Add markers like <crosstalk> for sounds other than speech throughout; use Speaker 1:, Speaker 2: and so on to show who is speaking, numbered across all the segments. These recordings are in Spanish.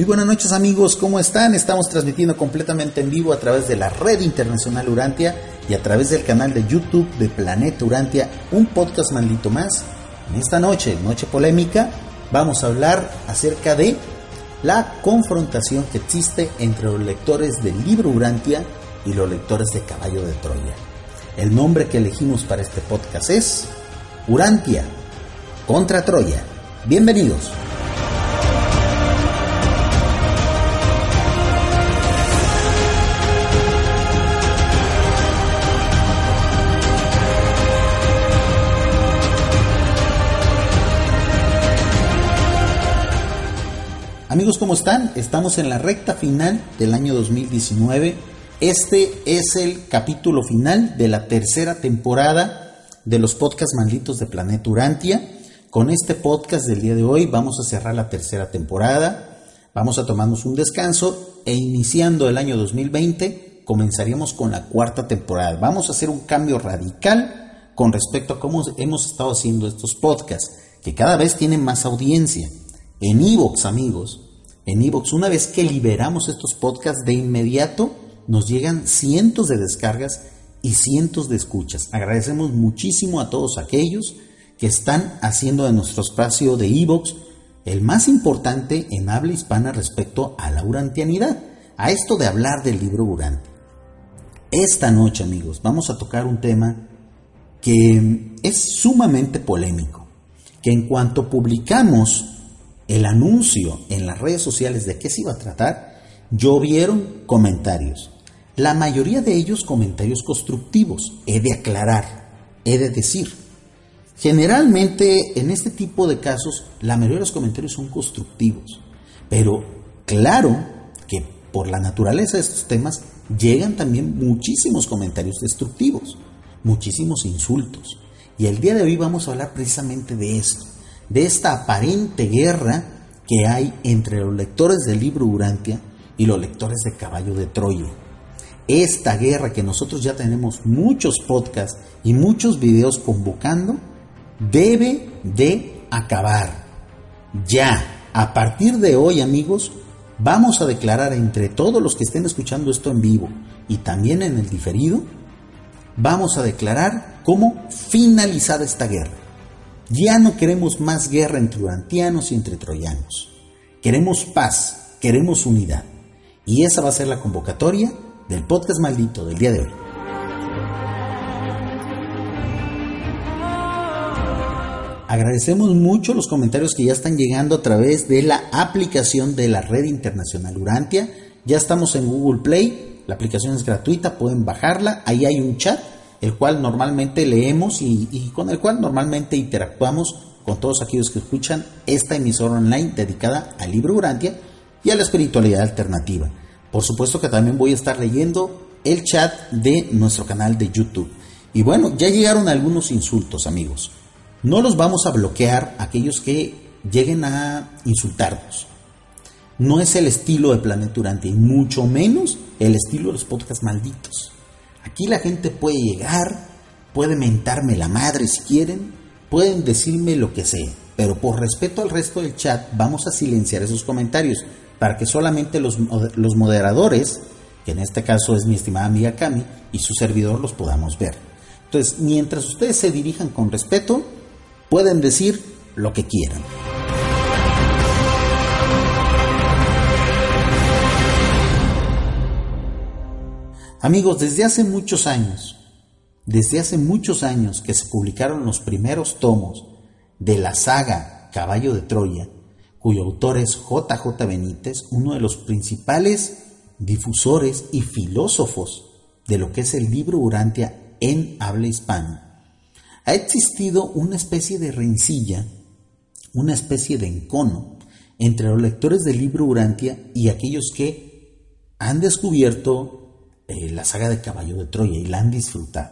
Speaker 1: Muy buenas noches amigos, ¿cómo están? Estamos transmitiendo completamente en vivo a través de la red internacional Urantia y a través del canal de YouTube de Planeta Urantia, un podcast maldito más. En esta noche, noche polémica, vamos a hablar acerca de la confrontación que existe entre los lectores del libro Urantia y los lectores de Caballo de Troya. El nombre que elegimos para este podcast es Urantia contra Troya. Bienvenidos. Amigos, ¿cómo están? Estamos en la recta final del año 2019. Este es el capítulo final de la tercera temporada de los podcasts malditos de Planeta Urantia. Con este podcast del día de hoy vamos a cerrar la tercera temporada, vamos a tomarnos un descanso e iniciando el año 2020 comenzaríamos con la cuarta temporada. Vamos a hacer un cambio radical con respecto a cómo hemos estado haciendo estos podcasts, que cada vez tienen más audiencia. En Evox, amigos, en Evox, una vez que liberamos estos podcasts, de inmediato nos llegan cientos de descargas y cientos de escuchas. Agradecemos muchísimo a todos aquellos que están haciendo de nuestro espacio de Evox el más importante en habla hispana respecto a la urantianidad, a esto de hablar del libro Urante. Esta noche, amigos, vamos a tocar un tema que es sumamente polémico, que en cuanto publicamos el anuncio en las redes sociales de qué se iba a tratar, llovieron comentarios. La mayoría de ellos comentarios constructivos, he de aclarar, he de decir. Generalmente en este tipo de casos la mayoría de los comentarios son constructivos, pero claro que por la naturaleza de estos temas llegan también muchísimos comentarios destructivos, muchísimos insultos. Y el día de hoy vamos a hablar precisamente de esto de esta aparente guerra que hay entre los lectores del libro Urantia y los lectores de Caballo de Troya. Esta guerra que nosotros ya tenemos muchos podcasts y muchos videos convocando, debe de acabar. Ya, a partir de hoy amigos, vamos a declarar entre todos los que estén escuchando esto en vivo y también en el diferido, vamos a declarar cómo finalizar esta guerra. Ya no queremos más guerra entre urantianos y entre troyanos. Queremos paz, queremos unidad. Y esa va a ser la convocatoria del podcast maldito del día de hoy. Agradecemos mucho los comentarios que ya están llegando a través de la aplicación de la red internacional Urantia. Ya estamos en Google Play, la aplicación es gratuita, pueden bajarla, ahí hay un chat el cual normalmente leemos y, con el cual normalmente interactuamos con todos aquellos que escuchan esta emisora online dedicada al libro Urantia y a la espiritualidad alternativa. Por supuesto que también voy a estar leyendo el chat de nuestro canal de YouTube. Y bueno, ya llegaron algunos insultos, amigos. No los vamos a bloquear aquellos que lleguen a insultarnos. No es el estilo de Planeta Urantia y mucho menos el estilo de los podcasts malditos. Aquí la gente puede llegar, puede mentarme la madre si quieren, pueden decirme lo que sea, pero por respeto al resto del chat vamos a silenciar esos comentarios para que solamente los, los moderadores, que en este caso es mi estimada amiga Cami, y su servidor los podamos ver. Entonces, mientras ustedes se dirijan con respeto, pueden decir lo que quieran. Amigos, desde hace muchos años desde hace muchos años que se publicaron los primeros tomos de la saga Caballo de Troya, cuyo autor es JJ Benítez, uno de los principales difusores y filósofos de lo que es el libro Urantia en habla hispana, ha existido una especie de rencilla, una especie de encono entre los lectores del libro Urantia y aquellos que han descubierto eh, la saga de Caballo de Troya y la han disfrutado.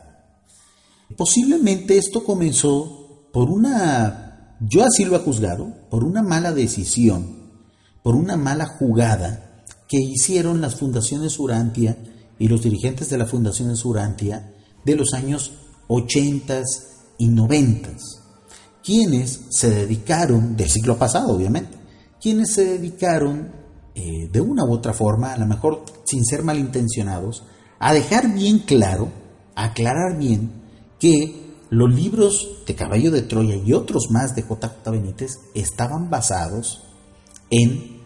Speaker 1: Posiblemente esto comenzó por una, yo así lo he juzgado, por una mala decisión, por una mala jugada que hicieron las fundaciones Urantia y los dirigentes de las fundaciones Urantia de los años 80 y 90, quienes se dedicaron, del siglo pasado obviamente, quienes se dedicaron eh, de una u otra forma, a lo mejor sin ser malintencionados, a dejar bien claro, aclarar bien que los libros de Caballo de Troya y otros más de JJ Benítez estaban basados en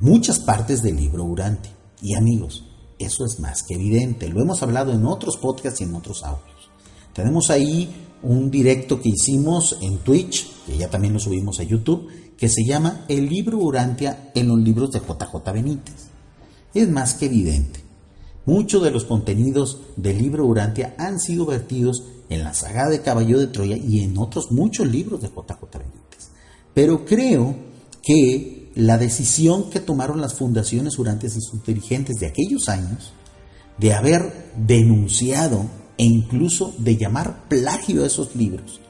Speaker 1: muchas partes del libro Urante. Y amigos, eso es más que evidente, lo hemos hablado en otros podcasts y en otros audios. Tenemos ahí un directo que hicimos en Twitch, que ya también lo subimos a YouTube, que se llama El libro Urantia en los libros de JJ Benítez. Es más que evidente. Muchos de los contenidos del libro Urantia han sido vertidos en la saga de Caballo de Troya y en otros muchos libros de JJ Benítez. Pero creo que la decisión que tomaron las fundaciones Urantes y sus dirigentes de aquellos años, de haber denunciado e incluso de llamar plagio a esos libros,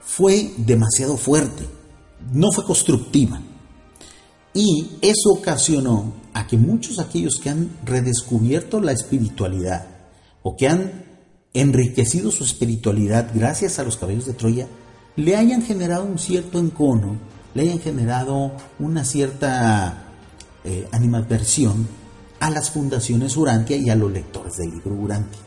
Speaker 1: fue demasiado fuerte, no fue constructiva. Y eso ocasionó a que muchos aquellos que han redescubierto la espiritualidad o que han enriquecido su espiritualidad gracias a los caballos de Troya, le hayan generado un cierto encono, le hayan generado una cierta eh, animadversión a las fundaciones Urantia y a los lectores del libro Urantia.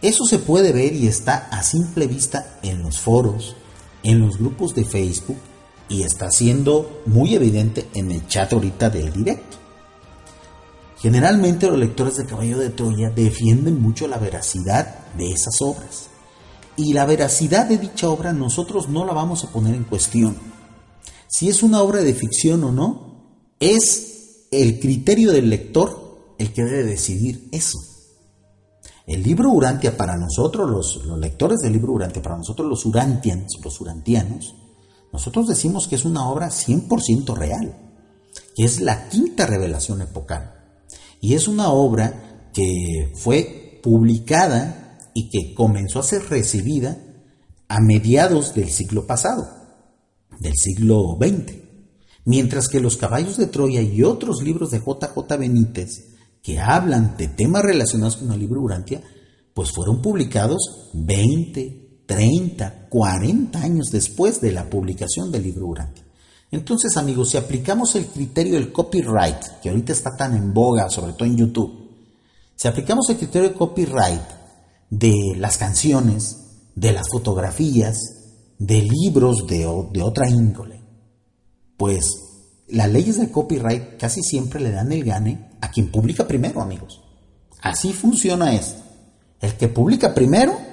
Speaker 1: Eso se puede ver y está a simple vista en los foros, en los grupos de Facebook y está siendo muy evidente en el chat ahorita del directo. Generalmente los lectores de Caballo de Troya defienden mucho la veracidad de esas obras. Y la veracidad de dicha obra nosotros no la vamos a poner en cuestión. Si es una obra de ficción o no, es el criterio del lector el que debe decidir eso. El libro Urantia para nosotros, los, los lectores del libro Urantia, para nosotros los Urantians, los Urantianos, nosotros decimos que es una obra 100% real, que es la quinta revelación epocal. Y es una obra que fue publicada y que comenzó a ser recibida a mediados del siglo pasado, del siglo XX. Mientras que Los caballos de Troya y otros libros de JJ Benítez que hablan de temas relacionados con el libro Urantia, pues fueron publicados 20, 30, 40 años después de la publicación del libro Urantia. Entonces, amigos, si aplicamos el criterio del copyright, que ahorita está tan en boga, sobre todo en YouTube, si aplicamos el criterio del copyright de las canciones, de las fotografías, de libros de, de otra índole, pues las leyes del copyright casi siempre le dan el gane a quien publica primero, amigos. Así funciona esto. El que publica primero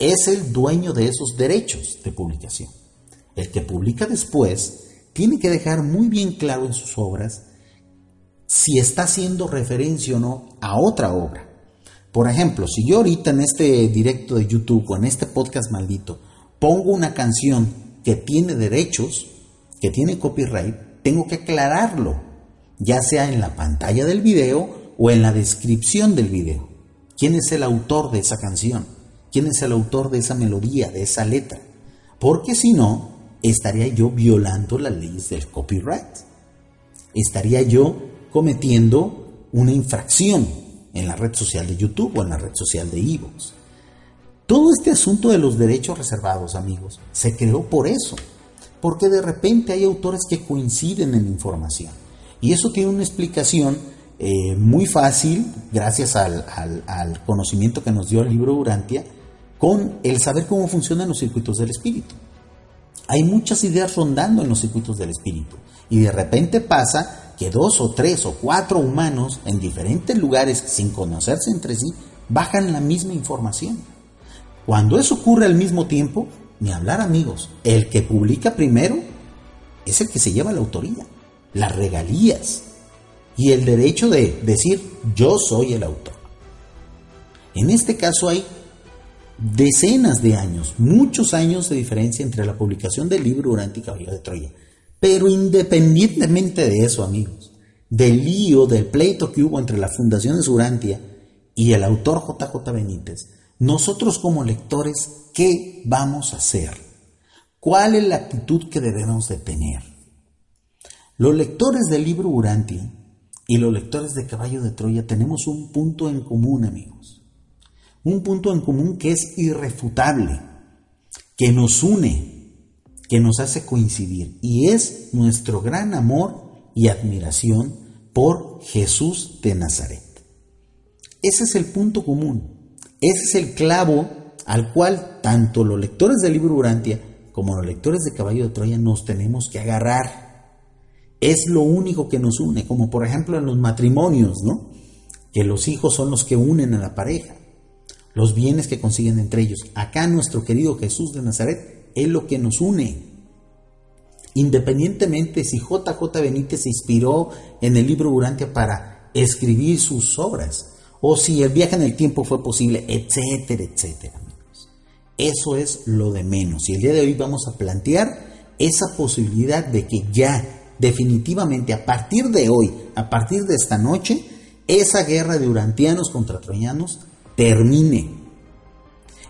Speaker 1: es el dueño de esos derechos de publicación. El que publica después tiene que dejar muy bien claro en sus obras si está haciendo referencia o no a otra obra. Por ejemplo, si yo ahorita en este directo de YouTube o en este podcast maldito pongo una canción que tiene derechos, que tiene copyright, tengo que aclararlo, ya sea en la pantalla del video o en la descripción del video. ¿Quién es el autor de esa canción? ¿Quién es el autor de esa melodía, de esa letra? Porque si no, estaría yo violando las leyes del copyright. Estaría yo cometiendo una infracción en la red social de YouTube o en la red social de Evox. Todo este asunto de los derechos reservados, amigos, se creó por eso, porque de repente hay autores que coinciden en información. Y eso tiene una explicación eh, muy fácil, gracias al, al conocimiento que nos dio el libro Urantia, con el saber cómo funcionan los circuitos del espíritu. Hay muchas ideas rondando en los circuitos del espíritu. Y de repente pasa que dos o tres o cuatro humanos en diferentes lugares sin conocerse entre sí bajan la misma información. Cuando eso ocurre al mismo tiempo, ni hablar amigos, el que publica primero es el que se lleva la autoría, las regalías y el derecho de decir yo soy el autor. En este caso hay decenas de años, muchos años de diferencia entre la publicación del libro Durante y Caballero de Troya. Pero independientemente de eso, amigos, del lío, del pleito que hubo entre la Fundación de y el autor JJ Benítez, nosotros como lectores, ¿qué vamos a hacer? ¿Cuál es la actitud que debemos de tener? Los lectores del libro Urantia y los lectores de Caballo de Troya tenemos un punto en común, amigos. Un punto en común que es irrefutable, que nos une, que nos hace coincidir, y es nuestro gran amor y admiración por Jesús de Nazaret. Ese es el punto común, ese es el clavo al cual tanto los lectores del libro Urantia como los lectores de Caballo de Troya nos tenemos que agarrar es lo único que nos une, como por ejemplo en los matrimonios, ¿no? Que los hijos son los que unen a la pareja, los bienes que consiguen entre ellos. Acá nuestro querido Jesús de Nazaret es lo que nos une. Independientemente si JJ Benítez se inspiró en el libro Urantia para escribir sus obras, o si el viaje en el tiempo fue posible, etcétera, etcétera. Amigos. Eso es lo de menos. Y el día de hoy vamos a plantear esa posibilidad de que ya definitivamente a partir de hoy, a partir de esta noche, esa guerra de urantianos contra troyanos termine.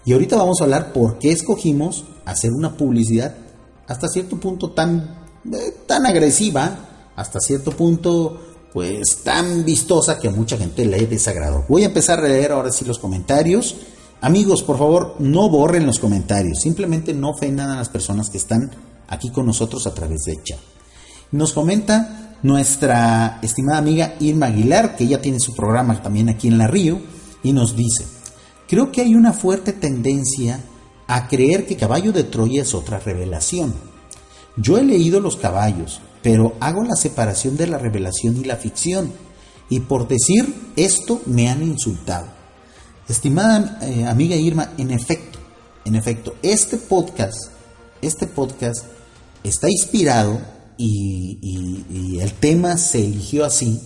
Speaker 1: Y ahorita vamos a hablar por qué escogimos hacer una publicidad hasta cierto punto tan, eh, tan agresiva, hasta cierto punto pues tan vistosa que a mucha gente le desagradó. Voy a empezar a leer ahora sí los comentarios. Amigos, por favor, no borren los comentarios, simplemente no ofendan a las personas que están aquí con nosotros a través de chat. Nos comenta nuestra estimada amiga Irma Aguilar, que ella tiene su programa también aquí en La Río, y nos dice, creo que hay una fuerte tendencia a creer que Caballo de Troya es otra revelación. Yo he leído los caballos, pero hago la separación de la revelación y la ficción, y por decir esto me han insultado. Estimada eh, amiga Irma, en efecto, en efecto, este podcast, este podcast está inspirado y, el tema se eligió así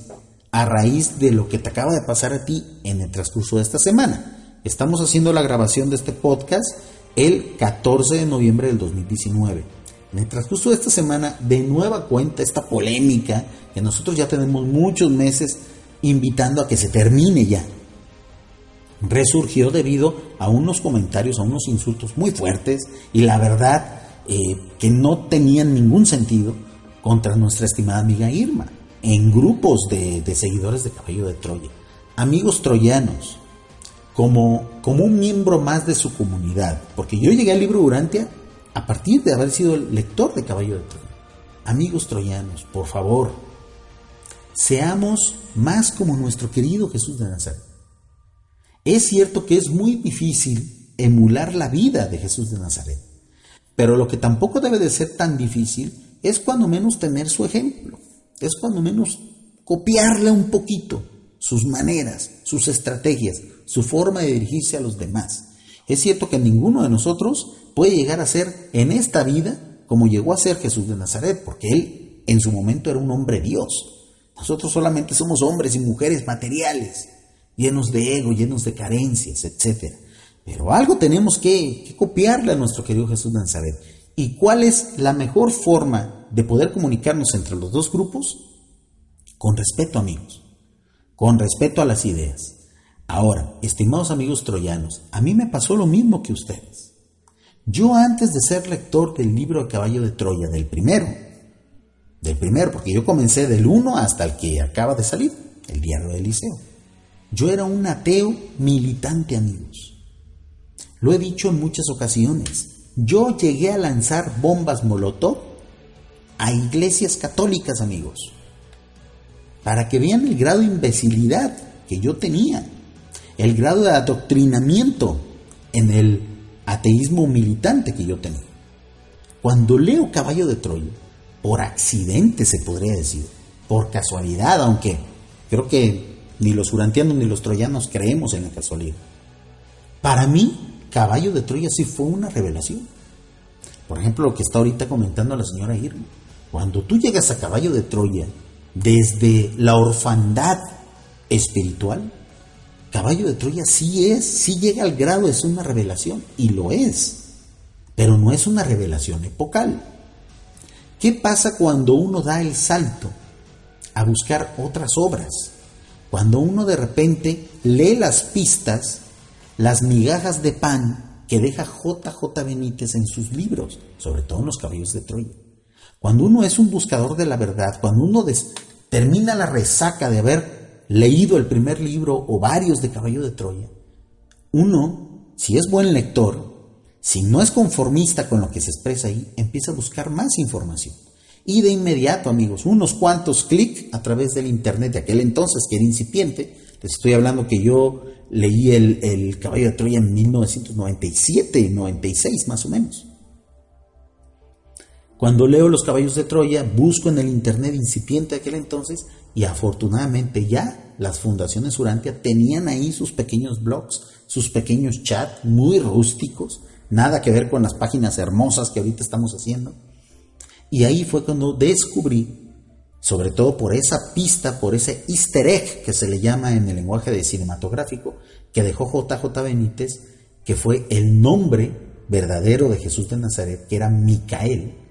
Speaker 1: a raíz de lo que te acaba de pasar a ti en el transcurso de esta semana. Estamos haciendo la grabación de este podcast el 14 de noviembre del 2019. En el transcurso de esta semana, de nueva cuenta, esta polémica que nosotros ya tenemos muchos meses invitando a que se termine ya, resurgió debido a unos comentarios, a unos insultos muy fuertes y la verdad eh, que no tenían ningún sentido contra nuestra estimada amiga Irma, en grupos de, seguidores de Caballo de Troya, amigos troyanos, como, como un miembro más de su comunidad, porque yo llegué al libro Urantia a partir de haber sido el lector de Caballo de Troya. Amigos troyanos, por favor, seamos más como nuestro querido Jesús de Nazaret. Es cierto que es muy difícil emular la vida de Jesús de Nazaret, pero lo que tampoco debe de ser tan difícil es cuando menos tener su ejemplo, es cuando menos copiarle un poquito sus maneras, sus estrategias, su forma de dirigirse a los demás. Es cierto que ninguno de nosotros puede llegar a ser en esta vida como llegó a ser Jesús de Nazaret, porque él en su momento era un hombre Dios. Nosotros solamente somos hombres y mujeres materiales, llenos de ego, llenos de carencias, etc. Pero algo tenemos que, que copiarle a nuestro querido Jesús de Nazaret. ¿Y cuál es la mejor forma de poder comunicarnos entre los dos grupos? Con respeto, amigos, con respeto a las ideas. Ahora, estimados amigos troyanos, a mí me pasó lo mismo que ustedes. Yo antes de ser lector del libro de Caballo de Troya, del primero, del primero, porque yo comencé del uno hasta el que acaba de salir, el diario de Eliseo. Yo era un ateo militante, amigos. Lo he dicho en muchas ocasiones. Yo llegué a lanzar bombas Molotov a iglesias católicas, amigos, para que vean el grado de imbecilidad que yo tenía, el grado de adoctrinamiento en el ateísmo militante que yo tenía. Cuando leo Caballo de Troya, por accidente se podría decir, por casualidad, aunque creo que ni los urantianos ni los troyanos creemos en la casualidad. Para mí, Caballo de Troya sí fue una revelación. Por ejemplo, lo que está ahorita comentando la señora Irma. Cuando tú llegas a Caballo de Troya, desde la orfandad espiritual, Caballo de Troya sí es, sí llega al grado ser una revelación, y lo es, pero no es una revelación epocal. ¿Qué pasa cuando uno da el salto a buscar otras obras? Cuando uno de repente lee las pistas, las migajas de pan que deja JJ Benítez en sus libros, sobre todo en los caballos de Troya. Cuando uno es un buscador de la verdad, cuando uno termina la resaca de haber leído el primer libro o varios de Caballo de Troya, uno, si es buen lector, si no es conformista con lo que se expresa ahí, empieza a buscar más información. Y de inmediato, amigos, unos cuantos clics a través del Internet de aquel entonces, que era incipiente. Les estoy hablando que yo leí el, el Caballo de Troya en 1997, 96 más o menos. Cuando leo Los Caballos de Troya, busco en el Internet incipiente de aquel entonces y afortunadamente ya las fundaciones Urantia tenían ahí sus pequeños blogs, sus pequeños chats muy rústicos, nada que ver con las páginas hermosas que ahorita estamos haciendo. Y ahí fue cuando descubrí, sobre todo por esa pista, por ese easter egg que se le llama en el lenguaje de cinematográfico, que dejó JJ Benítez, que fue el nombre verdadero de Jesús de Nazaret, que era Micael.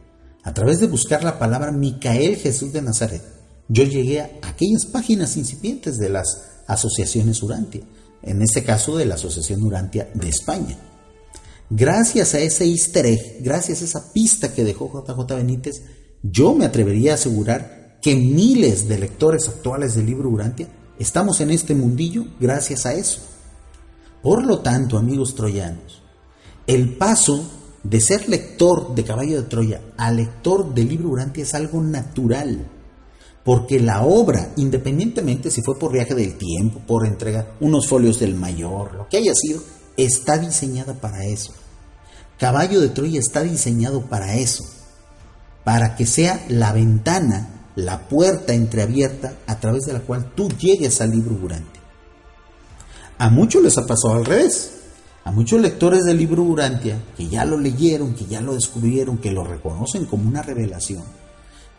Speaker 1: A través de buscar la palabra Micael Jesús de Nazaret, yo llegué a aquellas páginas incipientes de las asociaciones Urantia, en este caso de la Asociación Urantia de España. Gracias a ese easter egg, gracias a esa pista que dejó JJ Benítez, yo me atrevería a asegurar que miles de lectores actuales del libro Urantia estamos en este mundillo gracias a eso. Por lo tanto, amigos troyanos, el paso de ser lector de Caballo de Troya a lector del libro Urantia es algo natural, porque la obra, independientemente si fue por viaje del tiempo, por entrega unos folios del mayor, lo que haya sido, está diseñada para eso. Caballo de Troya está diseñado para eso, para que sea la ventana, la puerta entreabierta a través de la cual tú llegues al libro Urantia. A muchos les ha pasado al revés. A muchos lectores del libro Urantia, que ya lo leyeron, que ya lo descubrieron, que lo reconocen como una revelación,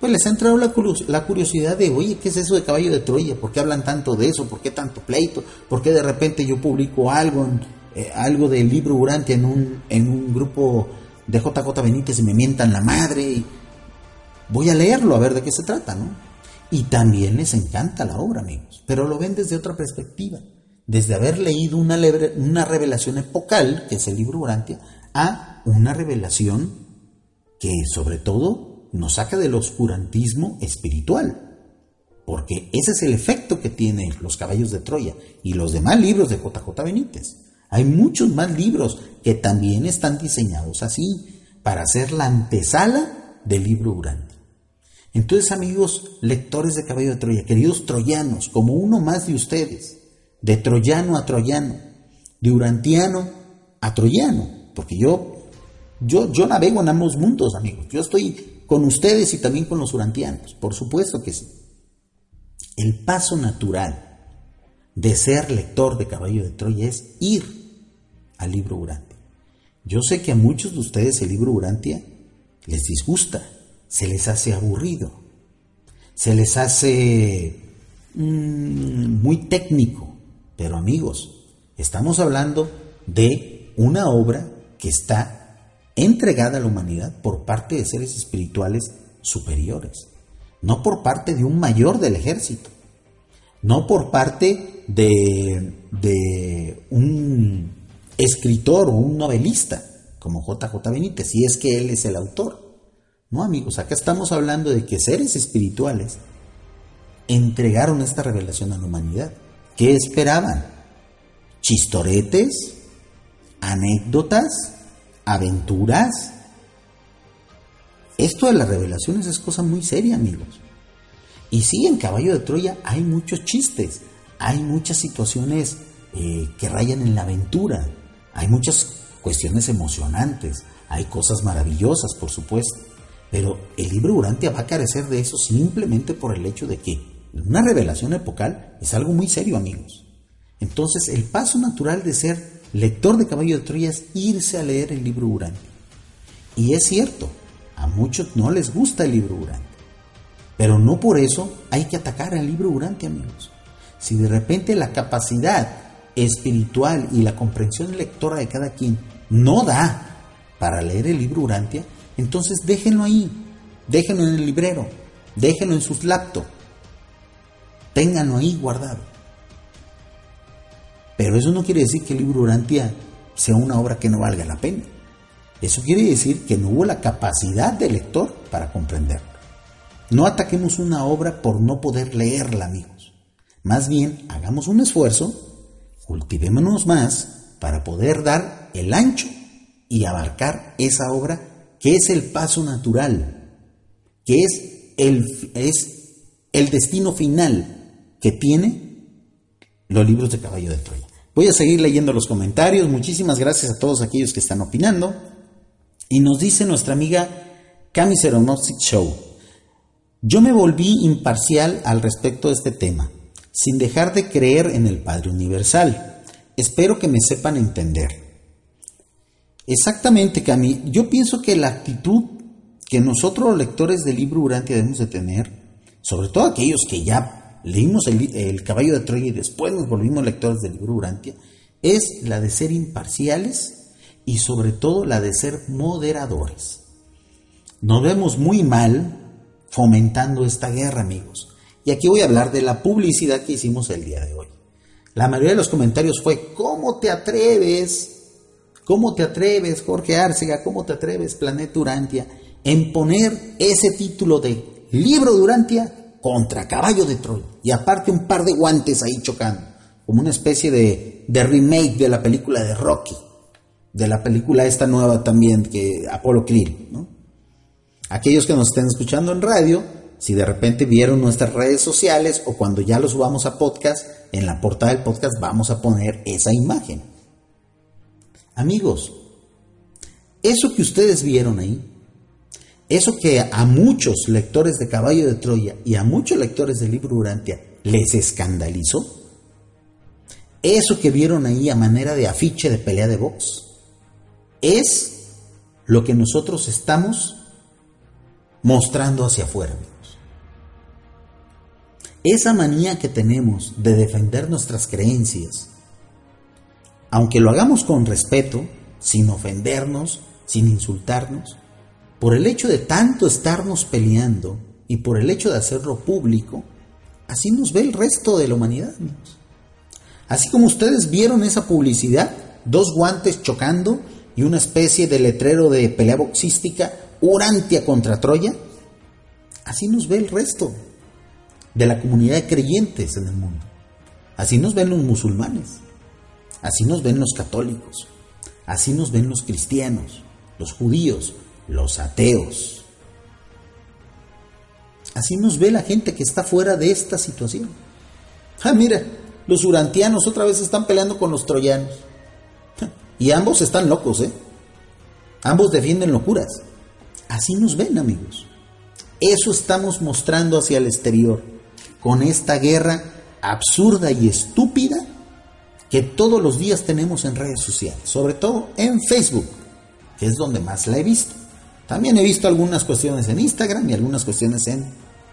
Speaker 1: pues les ha entrado la, curiosidad de, oye, ¿qué es eso de caballo de Troya? ¿Por qué hablan tanto de eso? ¿Por qué tanto pleito? ¿Por qué de repente yo publico algo eh, algo del libro Urantia en un, en un grupo de JJ Benítez y me mientan la madre. Voy a leerlo a ver de qué se trata, ¿no? Y también les encanta la obra, amigos, pero lo ven desde otra perspectiva, desde haber leído una, una revelación epocal, que es el libro Urantia, a una revelación que sobre todo nos saca del oscurantismo espiritual, porque ese es el efecto que tienen los caballos de Troya y los demás libros de JJ Benítez. Hay muchos más libros que también están diseñados así, para hacer la antesala del libro Urantia. Entonces, amigos lectores de Caballo de Troya, queridos troyanos, como uno más de ustedes, de troyano a troyano, de urantiano a troyano, porque yo, yo, yo navego en ambos mundos, amigos. Yo estoy con ustedes y también con los urantianos, por supuesto que sí. El paso natural de ser lector de Caballo de Troya es ir al libro Urantia. Yo sé que a muchos de ustedes el libro Urantia les disgusta, se les hace aburrido, se les hace mm, muy técnico, pero amigos, estamos hablando de una obra que está entregada a la humanidad por parte de seres espirituales superiores, no por parte de un mayor del ejército, no por parte de, un escritor o un novelista como JJ Benítez, si es que él es el autor. No, amigos, acá estamos hablando de que seres espirituales entregaron esta revelación a la humanidad. ¿Qué esperaban? ¿Chistoretes? ¿Anécdotas? ¿Aventuras? Esto de las revelaciones es cosa muy seria, amigos. Y sí, en Caballo de Troya hay muchos chistes, hay muchas situaciones eh, que rayan en la aventura, hay muchas cuestiones emocionantes, hay cosas maravillosas, por supuesto, pero el libro Urantia va a carecer de eso simplemente por el hecho de que una revelación epocal es algo muy serio, amigos. Entonces, el paso natural de ser lector de Caballo de Troya es irse a leer el libro Urantia. Y es cierto, a muchos no les gusta el libro Urantia. Pero no por eso hay que atacar al libro Urantia, amigos. Si de repente la capacidad espiritual y la comprensión lectora de cada quien no da para leer el libro Urantia, entonces déjenlo ahí, déjenlo en el librero, déjenlo en sus laptops, ténganlo ahí guardado. Pero eso no quiere decir que el libro Urantia sea una obra que no valga la pena. Eso quiere decir que no hubo la capacidad del lector para comprenderlo. No ataquemos una obra por no poder leerla, amigos. Más bien, hagamos un esfuerzo, cultivémonos más para poder dar el ancho y abarcar esa obra que es el paso natural, que es el, es el destino final que tiene los libros de Caballo de Troya. Voy a seguir leyendo los comentarios. Muchísimas gracias a todos aquellos que están opinando. Y nos dice nuestra amiga Cami Show. Yo me volví imparcial al respecto de este tema, sin dejar de creer en el Padre Universal. Espero que me sepan entender. Exactamente, Cami. Yo pienso que la actitud que nosotros los lectores del libro Urantia debemos de tener, sobre todo aquellos que ya leímos el, Caballo de Troya y después nos volvimos lectores del libro Urantia, es la de ser imparciales y sobre todo la de ser moderadores. Nos vemos muy mal fomentando esta guerra, amigos. Y aquí voy a hablar de la publicidad que hicimos el día de hoy. La mayoría de los comentarios fue, ¿cómo te atreves? ¿Cómo te atreves, Jorge Arcega? ¿Cómo te atreves, Planeta Urantia, en poner ese título de libro de Urantia contra caballo de Troya? Y aparte un par de guantes ahí chocando, como una especie de, de remake de la película de Rocky, de la película esta nueva también, que Apolo Creed, ¿no? Aquellos que nos estén escuchando en radio, si de repente vieron nuestras redes sociales o cuando ya lo subamos a podcast, en la portada del podcast vamos a poner esa imagen. Amigos, eso que ustedes vieron ahí, eso que a muchos lectores de Caballo de Troya y a muchos lectores del libro Urantia les escandalizó, eso que vieron ahí a manera de afiche de pelea de box, es lo que nosotros estamos mostrando hacia afuera. Esa manía que tenemos de defender nuestras creencias, aunque lo hagamos con respeto, sin ofendernos, sin insultarnos, por el hecho de tanto estarnos peleando y por el hecho de hacerlo público, así nos ve el resto de la humanidad. Así como ustedes vieron esa publicidad, dos guantes chocando y una especie de letrero de pelea boxística, Urantia contra Troya, así nos ve el resto de la comunidad de creyentes en el mundo. Así nos ven los musulmanes. Así nos ven los católicos, así nos ven los cristianos, los judíos, los ateos. Así nos ve la gente que está fuera de esta situación. Ah, mira, los urantianos otra vez están peleando con los troyanos. Y ambos están locos, ¿eh? Ambos defienden locuras. Así nos ven, amigos. Eso estamos mostrando hacia el exterior, con esta guerra absurda y estúpida que todos los días tenemos en redes sociales, sobre todo en Facebook, que es donde más la he visto. También he visto algunas cuestiones en Instagram y algunas cuestiones en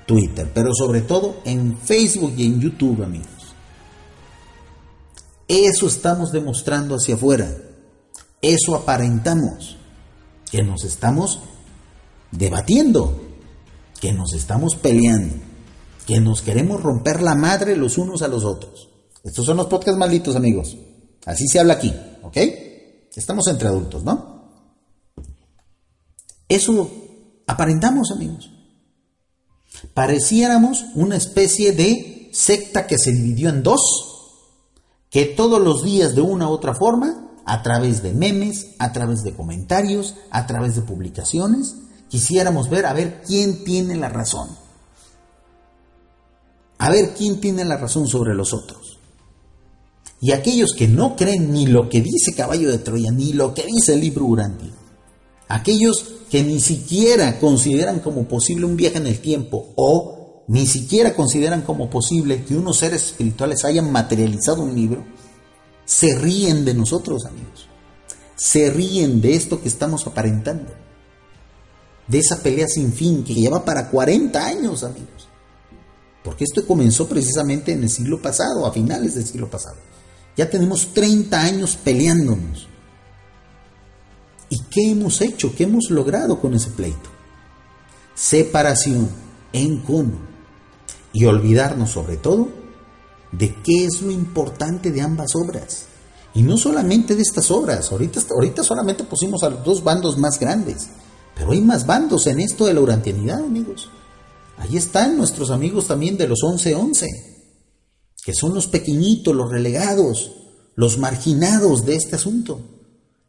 Speaker 1: Twitter, pero sobre todo en Facebook y en YouTube, amigos. Eso estamos demostrando hacia afuera. Eso aparentamos. Que nos estamos debatiendo. Que nos estamos peleando. Que nos queremos romper la madre los unos a los otros. Estos son los podcasts malditos, amigos. Así se habla aquí, ¿ok? Estamos entre adultos, ¿no? Eso aparentamos, amigos. Pareciéramos una especie de secta que se dividió en dos, que todos los días de una u otra forma, a través de memes, a través de comentarios, a través de publicaciones, quisiéramos ver a ver quién tiene la razón. A ver quién tiene la razón sobre los otros. Y aquellos que no creen ni lo que dice Caballo de Troya, ni lo que dice el libro Urantia, aquellos que ni siquiera consideran como posible un viaje en el tiempo o ni siquiera consideran como posible que unos seres espirituales hayan materializado un libro, Se ríen de nosotros, amigos. Se ríen de esto que estamos aparentando. De esa pelea sin fin que lleva para 40 años, amigos. Porque esto comenzó precisamente en el siglo pasado, a finales del siglo pasado. Ya tenemos 30 años peleándonos. ¿Y qué hemos hecho? ¿Qué hemos logrado con ese pleito? Separación, encono. Y olvidarnos sobre todo de qué es lo importante de ambas obras. Y no solamente de estas obras. Ahorita, ahorita solamente pusimos a los dos bandos más grandes. Pero hay más bandos en esto de la urantianidad, amigos. Ahí están nuestros amigos también de los 11-11, que son los pequeñitos, los relegados, los marginados de este asunto.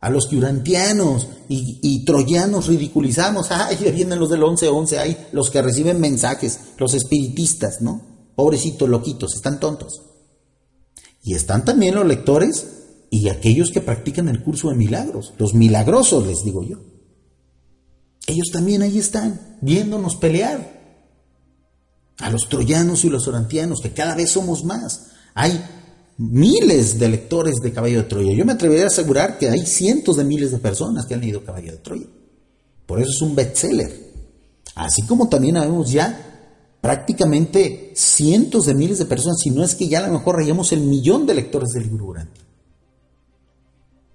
Speaker 1: A los que urantianos y, troyanos ridiculizamos, ay, ya vienen los del 11-11, hay los que reciben mensajes, los espiritistas, ¿no? Pobrecitos, loquitos, están tontos. Y están también los lectores y aquellos que practican el curso de milagros, los milagrosos, les digo yo. Ellos también ahí están, viéndonos pelear a los troyanos y los orantianos, que cada vez somos más. Hay miles de lectores de Caballo de Troya. Yo me atrevería a asegurar que hay cientos de miles de personas que han leído Caballo de Troya. Por eso es un bestseller. Así como también habemos ya prácticamente cientos de miles de personas, si no es que ya a lo mejor rayamos el millón de lectores del libro Urantia.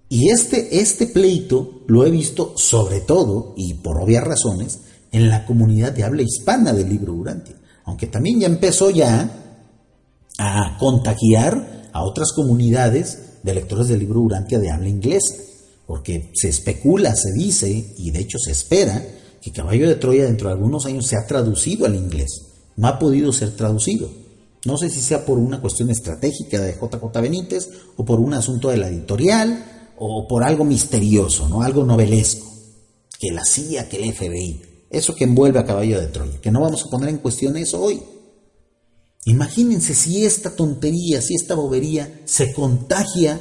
Speaker 1: Y este, este pleito lo he visto sobre todo, y por obvias razones, en la comunidad de habla hispana del libro Urantia aunque también ya empezó ya a contagiar a otras comunidades de lectores del libro Urantia de habla inglesa, porque se especula, se dice, y de hecho se espera, que Caballo de Troya dentro de algunos años se ha traducido al inglés, no ha podido ser traducido. No sé si sea por una cuestión estratégica de JJ Benítez o por un asunto de la editorial o por algo misterioso, ¿no? algo novelesco, que la CIA, que el FBI. Eso que envuelve a caballo de Troya, que no vamos a poner en cuestión eso hoy. Imagínense si esta tontería, si esta bobería se contagia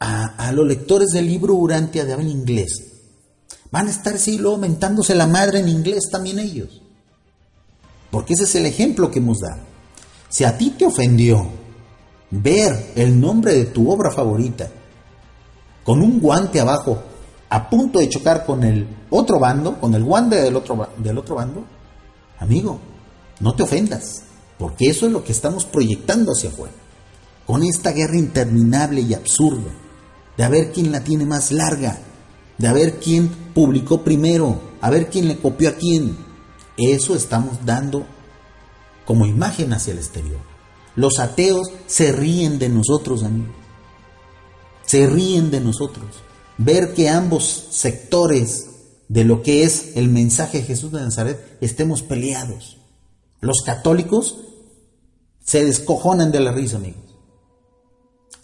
Speaker 1: a, los lectores del libro Urantia de habla inglés. Van a estar, sí, luego mentándose la madre en inglés también ellos. Porque ese es el ejemplo que hemos dado. Si a ti te ofendió ver el nombre de tu obra favorita con un guante abajo a punto de chocar con el otro bando, con el guante del otro, del otro bando, amigo, no te ofendas, porque eso es lo que estamos proyectando hacia afuera. Con esta guerra interminable y absurda, de a ver quién la tiene más larga, de a ver quién publicó primero, a ver quién le copió a quién. Eso estamos dando como imagen hacia el exterior. Los ateos se ríen de nosotros, amigos. Se ríen de nosotros ver que ambos sectores de lo que es el mensaje de Jesús de Nazaret estemos peleados. Los católicos se descojonan de la risa, amigos.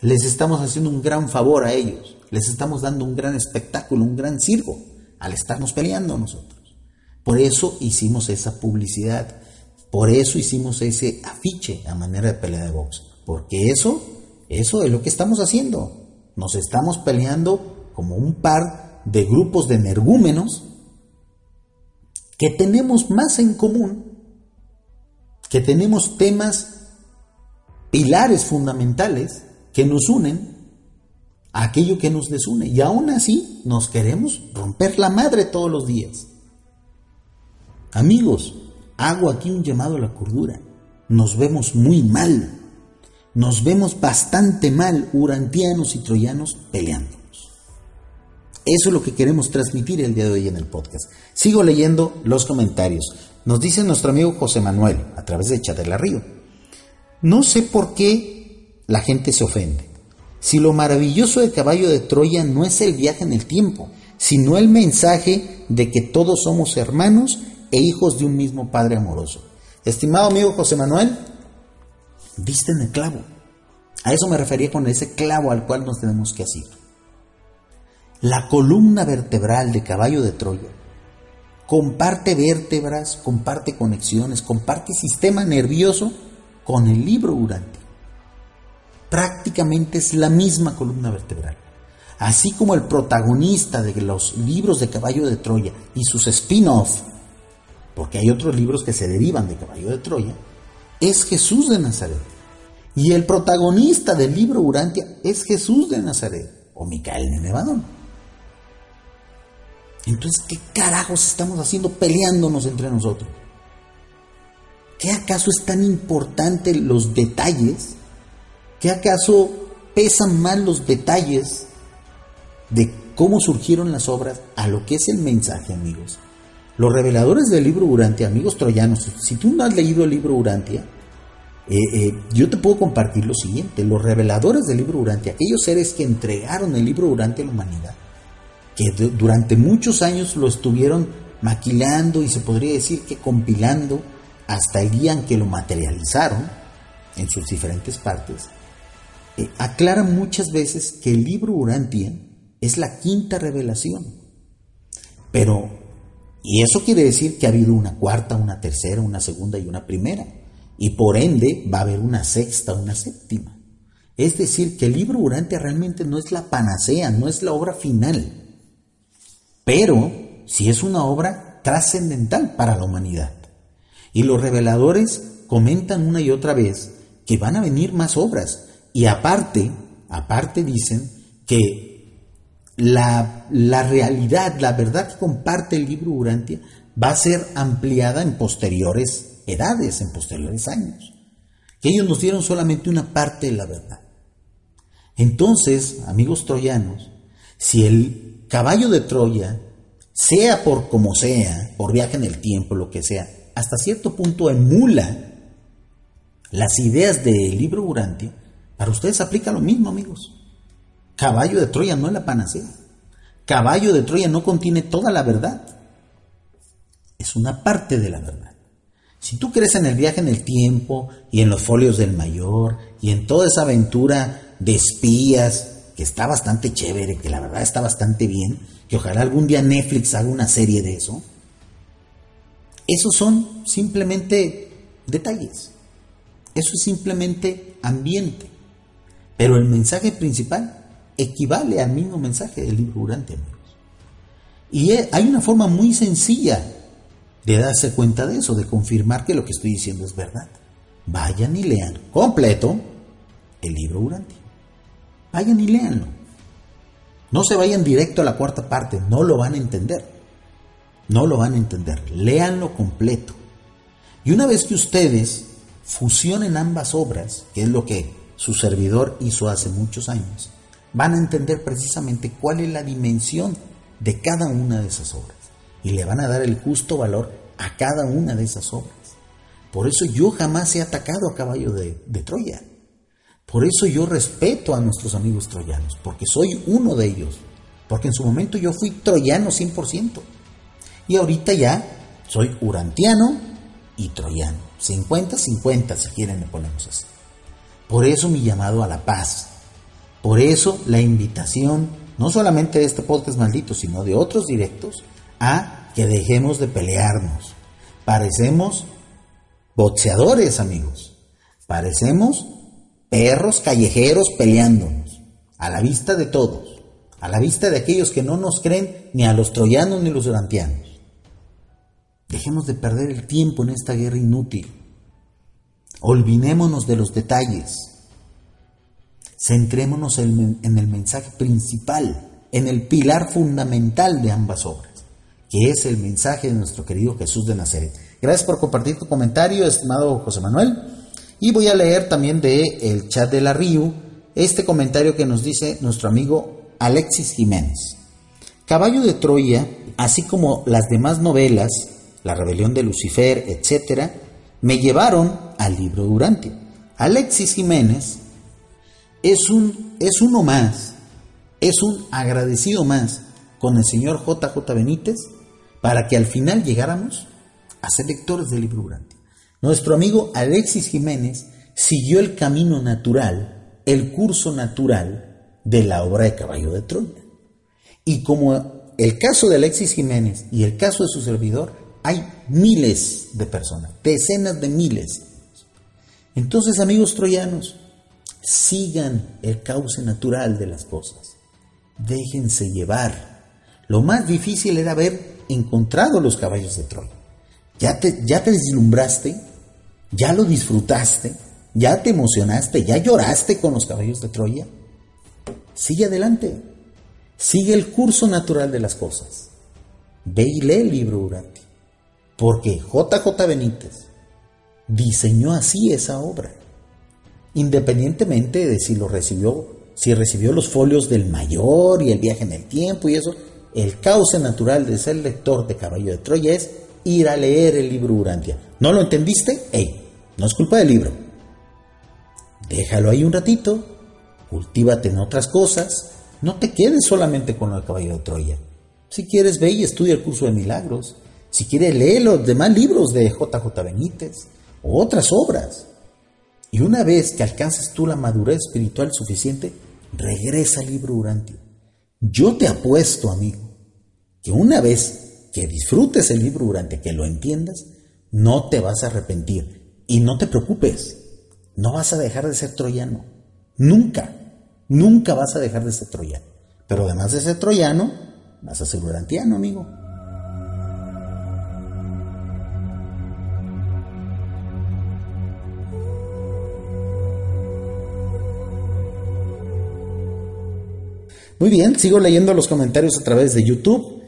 Speaker 1: Les estamos haciendo un gran favor a ellos, les estamos dando un gran espectáculo, un gran circo, al estarnos peleando nosotros. Por eso hicimos esa publicidad, por eso hicimos ese afiche a manera de pelea de box, porque eso, eso es lo que estamos haciendo. Nos estamos peleando como un par de grupos de energúmenos que tenemos más en común, que tenemos temas, pilares fundamentales que nos unen a aquello que nos desune. Y aún así nos queremos romper la madre todos los días. Amigos, hago aquí un llamado a la cordura. Nos vemos muy mal. Nos vemos bastante mal, urantianos y troyanos, peleando. Eso es lo que queremos transmitir el día de hoy en el podcast. Sigo leyendo los comentarios. Nos dice nuestro amigo José Manuel a través de Chatela Río. No sé por qué la gente se ofende. Si lo maravilloso de Caballo de Troya no es el viaje en el tiempo, sino el mensaje de que todos somos hermanos e hijos de un mismo Padre amoroso. Estimado amigo José Manuel, viste en el clavo. A eso me refería con ese clavo al cual nos tenemos que asir la columna vertebral de caballo de Troya comparte vértebras, comparte conexiones, comparte sistema nervioso con el libro Urantia. Prácticamente es la misma columna vertebral. Así como el protagonista de los libros de Caballo de Troya y sus spin-off, porque hay otros libros que se derivan de Caballo de Troya, es Jesús de Nazaret. Y el protagonista del libro Urantia es Jesús de Nazaret o Micael de Nevadón. Entonces, ¿qué carajos estamos haciendo peleándonos entre nosotros? ¿Qué acaso es tan importante los detalles? ¿Qué acaso pesan más los detalles de cómo surgieron las obras a lo que es el mensaje, amigos? Los reveladores del libro Urantia, amigos troyanos, si tú no has leído el libro Urantia, eh, eh, yo te puedo compartir lo siguiente, los reveladores del libro Urantia, aquellos seres que entregaron el libro Urantia a la humanidad, durante muchos años lo estuvieron maquilando y se podría decir que compilando hasta el día en que lo materializaron en sus diferentes partes, eh, aclaran muchas veces que el libro Urantia es la quinta revelación. Pero, y eso quiere decir que ha habido una cuarta, una tercera, una segunda y una primera. Y por ende va a haber una sexta, una séptima. Es decir, que el libro Urantia realmente no es la panacea, no es la obra final pero si es una obra trascendental para la humanidad. Y los reveladores comentan una y otra vez que van a venir más obras. Y aparte, aparte dicen que la, la realidad, la verdad que comparte el libro Urantia va a ser ampliada en posteriores edades, en posteriores años. Que ellos nos dieron solamente una parte de la verdad. Entonces, amigos troyanos, si el caballo de Troya, sea por como sea, por viaje en el tiempo, lo que sea, hasta cierto punto emula las ideas del libro Urantia, para ustedes aplica lo mismo, amigos. Caballo de Troya no es la panacea. Caballo de Troya no contiene toda la verdad. Es una parte de la verdad. Si tú crees en el viaje en el tiempo y en los folios del mayor y en toda esa aventura de espías que está bastante chévere, que la verdad está bastante bien, que ojalá algún día Netflix haga una serie de eso. Esos son simplemente detalles. Eso es simplemente ambiente. Pero el mensaje principal equivale al mismo mensaje del libro Durante, amigos. Y hay una forma muy sencilla de darse cuenta de eso, de confirmar que lo que estoy diciendo es verdad. Vayan y lean completo el libro Durante. Vayan y léanlo. No se vayan directo a la cuarta parte, no lo van a entender. No lo van a entender. Léanlo completo. Y una vez que ustedes fusionen ambas obras, que es lo que su servidor hizo hace muchos años, van a entender precisamente cuál es la dimensión de cada una de esas obras. Y le van a dar el justo valor a cada una de esas obras. Por eso yo jamás he atacado a caballo de, de Troya. Por eso yo respeto a nuestros amigos troyanos, porque soy uno de ellos, porque en su momento yo fui troyano 100%. Y ahorita ya soy urantiano y troyano. 50-50 si quieren le ponemos así. Por eso mi llamado a la paz. Por eso la invitación, no solamente de este podcast maldito, sino de otros directos, a que dejemos de pelearnos. Parecemos boxeadores, amigos. Parecemos perros callejeros peleándonos, a la vista de todos, a la vista de aquellos que no nos creen ni a los troyanos ni los durantianos. Dejemos de perder el tiempo en esta guerra inútil. Olvidémonos de los detalles. Centrémonos en, el mensaje principal, en el pilar fundamental de ambas obras, que es el mensaje de nuestro querido Jesús de Nazaret. Gracias por compartir tu comentario, estimado José Manuel. Y voy a leer también de el chat de la RIU este comentario que nos dice nuestro amigo Alexis Jiménez. Caballo de Troya, así como las demás novelas, La rebelión de Lucifer, etc., me llevaron al libro Durante. Alexis Jiménez es, un, es uno más, es un agradecido más con el señor JJ Benítez para que al final llegáramos a ser lectores del libro Durante. Nuestro amigo Alexis Jiménez siguió el camino natural, el curso natural de la obra de Caballo de Troya. Y como el caso de Alexis Jiménez y el caso de su servidor, hay miles de personas, decenas de miles. Entonces, amigos troyanos, sigan el cauce natural de las cosas. Déjense llevar. Lo más difícil era haber encontrado los caballos de Troya. Ya te, ya te deslumbraste ¿Ya lo disfrutaste? ¿Ya te emocionaste? ¿Ya lloraste con los caballos de Troya? Sigue adelante. Sigue el curso natural de las cosas. Ve y lee el libro Urantia. Porque JJ Benítez diseñó así esa obra. Independientemente de si lo recibió, si recibió los folios del mayor y el viaje en el tiempo y eso, el cauce natural de ser lector de Caballo de Troya es ir a leer el libro Urantia. ¿No lo entendiste? ¡Ey! No es culpa del libro. Déjalo ahí un ratito, cultívate en otras cosas, no te quedes solamente con el caballo de Troya. Si quieres, ve y estudia el curso de milagros. Si quieres, lee los demás libros de JJ Benítez o otras obras. Y una vez que alcances tú la madurez espiritual suficiente, regresa al libro Urantia. Yo te apuesto, amigo, que una vez que disfrutes el libro Urantia, que lo entiendas, no te vas a arrepentir. Y no te preocupes, no vas a dejar de ser troyano. Nunca, nunca vas a dejar de ser troyano. Pero además de ser troyano, vas a ser urantiano, amigo. Muy bien, sigo leyendo los comentarios a través de YouTube.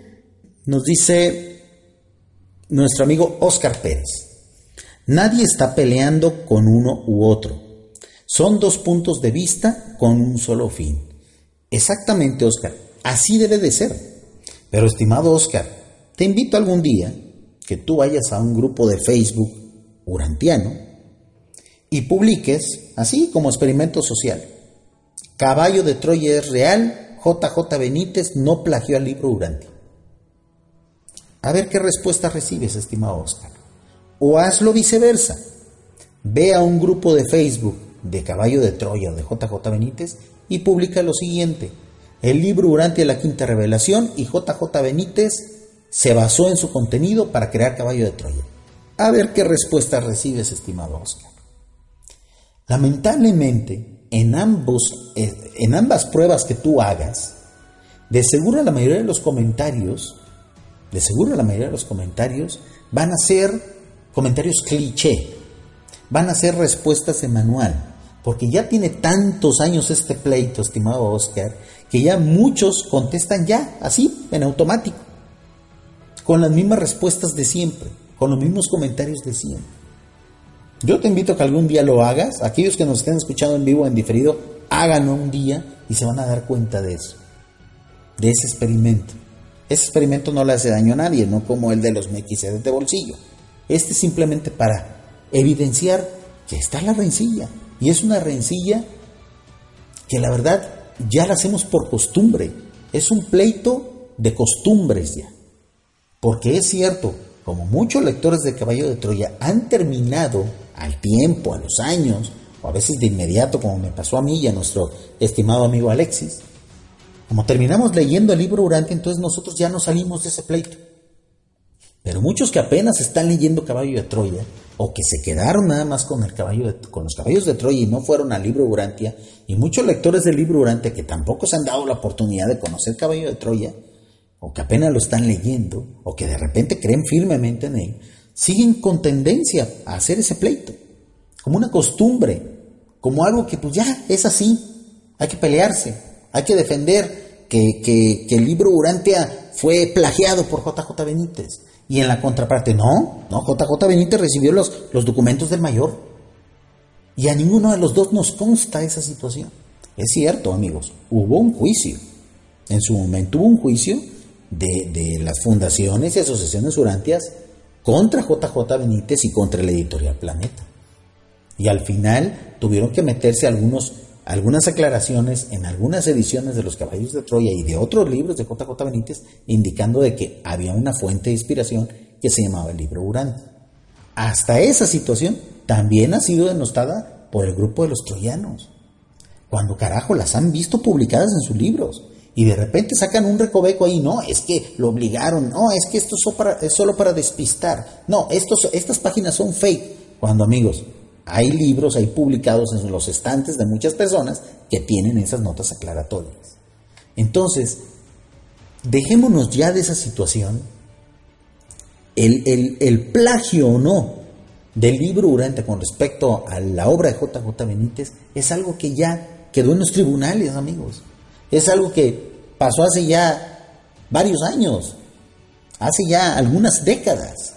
Speaker 1: Nos dice nuestro amigo Oscar Pérez. Nadie está peleando con uno u otro. Son dos puntos de vista con un solo fin. Exactamente, Oscar. Así debe de ser. Pero, estimado Oscar, te invito algún día que tú vayas a un grupo de Facebook urantiano y publiques, así como experimento social, Caballo de Troya es real, JJ Benítez no plagió al libro Urantia. A ver qué respuesta recibes, estimado Oscar. O hazlo viceversa. Ve a un grupo de Facebook de Caballo de Troya de JJ Benítez y publica lo siguiente. El libro Urantia la Quinta Revelación y JJ Benítez se basó en su contenido para crear Caballo de Troya. A ver qué respuesta recibes, estimado Oscar. Lamentablemente, en, ambos, eh, en ambas pruebas que tú hagas, de seguro la mayoría de los comentarios, de seguro la mayoría de los comentarios van a ser comentarios cliché, van a ser respuestas de manual, porque ya tiene tantos años este pleito, estimado Oscar, que ya muchos contestan ya, así, en automático, con las mismas respuestas de siempre, con los mismos comentarios de siempre. Yo te invito a que algún día lo hagas. Aquellos que nos estén escuchando en vivo o en diferido, háganlo un día y se van a dar cuenta de eso, de ese experimento. Ese experimento no le hace daño a nadie, no como el de los mequisedes de bolsillo. Este es simplemente para evidenciar que está la rencilla. Y es una rencilla que la verdad ya la hacemos por costumbre. Es un pleito de costumbres ya. Porque es cierto, como muchos lectores de Caballo de Troya han terminado al tiempo, a los años, o a veces de inmediato, como me pasó a mí y a nuestro estimado amigo Alexis, como terminamos leyendo el libro Urante, entonces nosotros ya no salimos de ese pleito. Pero muchos que apenas están leyendo Caballo de Troya, o que se quedaron nada más con, el caballo con los caballos de Troya y no fueron al libro Urantia, y muchos lectores del libro Urantia que tampoco se han dado la oportunidad de conocer Caballo de Troya, o que apenas lo están leyendo, o que de repente creen firmemente en él, siguen con tendencia a hacer ese pleito, como una costumbre, como algo que pues ya es así, hay que pelearse, hay que defender que, el libro Urantia fue plagiado por JJ Benítez. Y en la contraparte, no, no, JJ Benítez recibió los, los documentos del mayor. Y a ninguno de los dos nos consta esa situación. Es cierto, amigos, hubo un juicio. En su momento hubo un juicio de, de las fundaciones y asociaciones urantias contra JJ Benítez y contra la editorial Planeta. Y al final tuvieron que meterse algunos, algunas aclaraciones en algunas ediciones de Los Caballos de Troya y de otros libros de JJ Benítez, indicando de que había una fuente de inspiración que se llamaba el libro Urán. Hasta esa situación también ha sido denostada por el grupo de los troyanos, cuando carajo las han visto publicadas en sus libros. Y de repente sacan un recoveco ahí, no, es que lo obligaron, no, es que esto es solo para, despistar, no, estos, estas páginas son fake. Cuando amigos, hay libros ahí publicados en los estantes de muchas personas que tienen esas notas aclaratorias. Entonces, dejémonos ya de esa situación, el, el plagio o no, del libro Urante con respecto a la obra de JJ Benítez es algo que ya quedó en los tribunales, amigos. Es algo que pasó hace ya varios años, hace ya algunas décadas.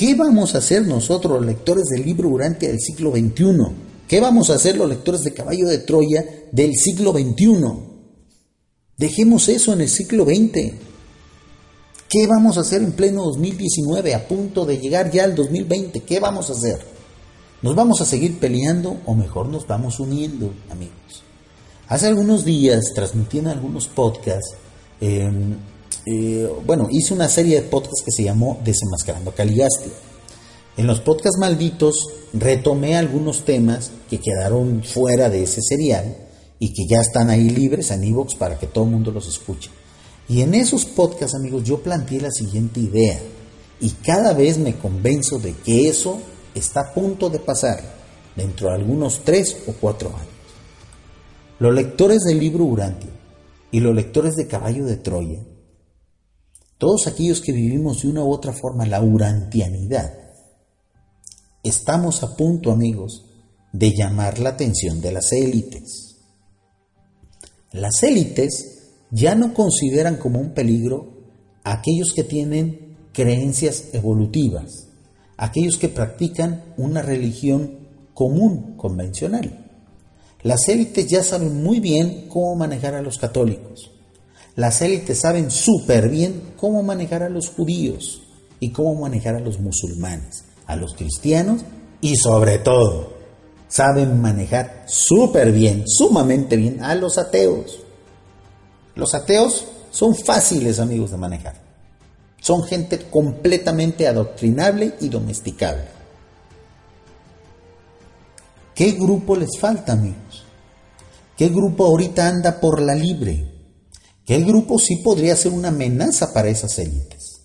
Speaker 1: ¿Qué vamos a hacer nosotros, los lectores del libro Urante del siglo XXI? ¿Qué vamos a hacer los lectores de Caballo de Troya del siglo XXI? Dejemos eso en el siglo XX. ¿Qué vamos a hacer en pleno 2019, a punto de llegar ya al 2020? ¿Qué vamos a hacer? ¿Nos vamos a seguir peleando o mejor nos vamos uniendo, amigos? Hace algunos días transmití en algunos podcasts, em, eh, bueno, hice una serie de podcasts que se llamó Desenmascarando Caligasti. En los podcasts malditos retomé algunos temas que quedaron fuera de ese serial y que ya están ahí libres en iVoox para que todo el mundo los escuche. Y en esos podcasts, amigos, yo planteé la siguiente idea. Y cada vez me convenzo de que eso está a punto de pasar dentro de algunos tres o cuatro años. Los lectores del libro Urantia y los lectores de Caballo de Troya, todos aquellos que vivimos de una u otra forma la urantianidad, estamos a punto, amigos, de llamar la atención de las élites. Las élites ya no consideran como un peligro a aquellos que tienen creencias evolutivas, aquellos que practican una religión común, convencional. Las élites ya saben muy bien cómo manejar a los católicos. Las élites saben súper bien cómo manejar a los judíos y cómo manejar a los musulmanes, a los cristianos y sobre todo saben manejar súper bien, sumamente bien a los ateos. Los ateos son fáciles, amigos, de manejar. Son gente completamente adoctrinable y domesticable. ¿Qué grupo les falta, amigos? ¿Qué grupo ahorita anda por la libre? ¿Qué grupo sí podría ser una amenaza para esas élites?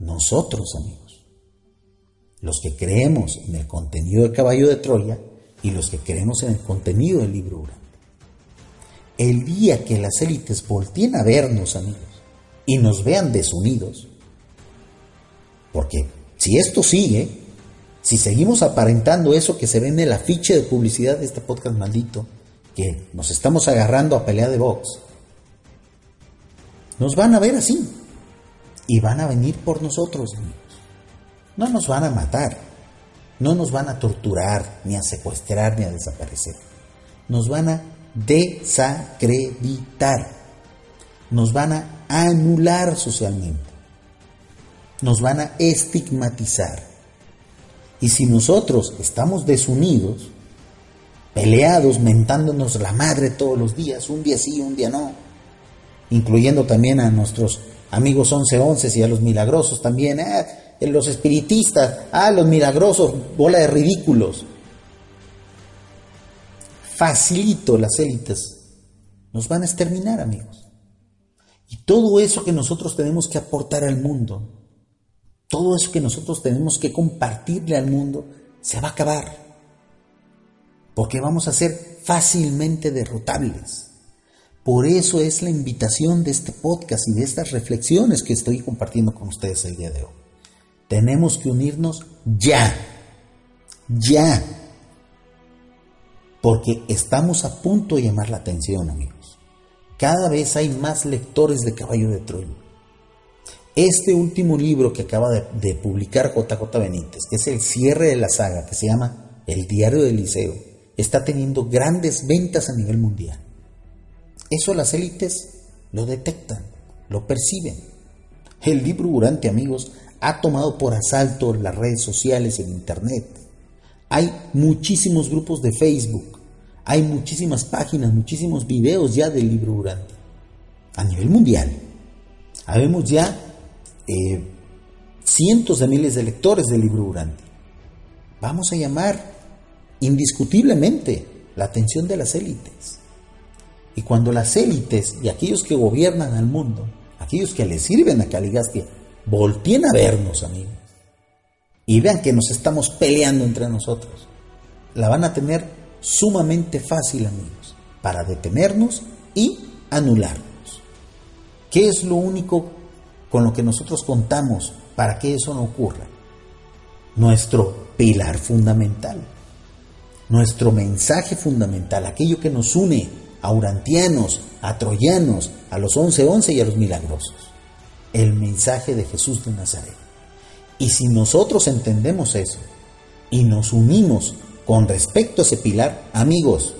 Speaker 1: Nosotros, amigos. Los que creemos en el contenido del caballo de Troya y los que creemos en el contenido del libro Ura el día que las élites volteen a vernos, amigos, y nos vean desunidos, porque si esto sigue, si seguimos aparentando eso que se ve en el afiche de publicidad de este podcast maldito, que nos estamos agarrando a pelea de box, nos van a ver así y van a venir por nosotros, amigos. No nos van a matar, no nos van a torturar, ni a secuestrar, ni a desaparecer. Nos van a desacreditar, nos van a anular socialmente, nos van a estigmatizar. Y si nosotros estamos desunidos, peleados, mentándonos la madre todos los días, un día sí, un día no, incluyendo también a nuestros amigos 11-11 y a los milagrosos también, ah, los espiritistas, ah, los milagrosos, bola de ridículos facilito las élites nos van a exterminar, amigos. Y todo eso que nosotros tenemos que aportar al mundo, todo eso que nosotros tenemos que compartirle al mundo, se va a acabar. Porque vamos a ser fácilmente derrotables. Por eso es la invitación de este podcast y de estas reflexiones que estoy compartiendo con ustedes el día de hoy. Tenemos que unirnos ya. Ya porque estamos a punto de llamar la atención, amigos. Cada vez hay más lectores de Caballo de Troya. Este último libro que acaba de, publicar JJ Benítez, que es el cierre de la saga, que se llama El Diario del Liceo, está teniendo grandes ventas a nivel mundial. Eso las élites lo detectan, lo perciben. El libro Durante, amigos, ha tomado por asalto las redes sociales el Internet. Hay muchísimos grupos de Facebook, hay muchísimas páginas, muchísimos videos ya del libro Durante. A nivel mundial. Habemos ya eh, cientos de miles de lectores del libro Durante. Vamos a llamar indiscutiblemente la atención de las élites. Y cuando las élites y aquellos que gobiernan al mundo, aquellos que le sirven a Caligastia, volteen a vernos, amigos, y vean que nos estamos peleando entre nosotros, la van a tener sumamente fácil, amigos, para detenernos y anularnos. ¿Qué es lo único con lo que nosotros contamos para que eso no ocurra? nuestro pilar fundamental, nuestro mensaje fundamental, aquello que nos une a urantianos, a troyanos, a los 11-11 y a los milagrosos, el mensaje de Jesús de Nazaret. Y si nosotros entendemos eso y nos unimos con respecto a ese pilar, amigos,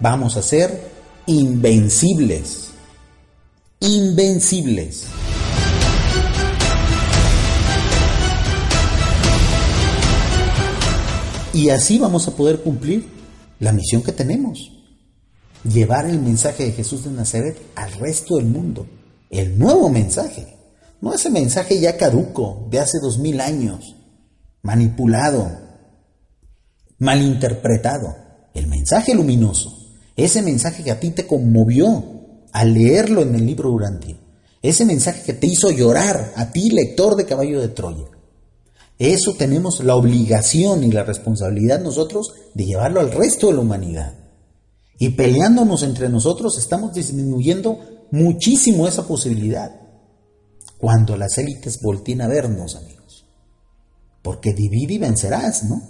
Speaker 1: vamos a ser invencibles. Invencibles. Y así vamos a poder cumplir la misión que tenemos. Llevar el mensaje de Jesús de Nazaret al resto del mundo. El nuevo mensaje. No ese mensaje ya caduco de hace dos mil años. Manipulado. Malinterpretado. El mensaje luminoso. Ese mensaje que a ti te conmovió al leerlo en el libro Durante. Ese mensaje que te hizo llorar a ti, lector de Caballo de Troya. Eso tenemos la obligación y la responsabilidad nosotros de llevarlo al resto de la humanidad. Y peleándonos entre nosotros estamos disminuyendo muchísimo esa posibilidad. Cuando las élites volteen a vernos, amigos. Porque divide y vencerás, ¿no?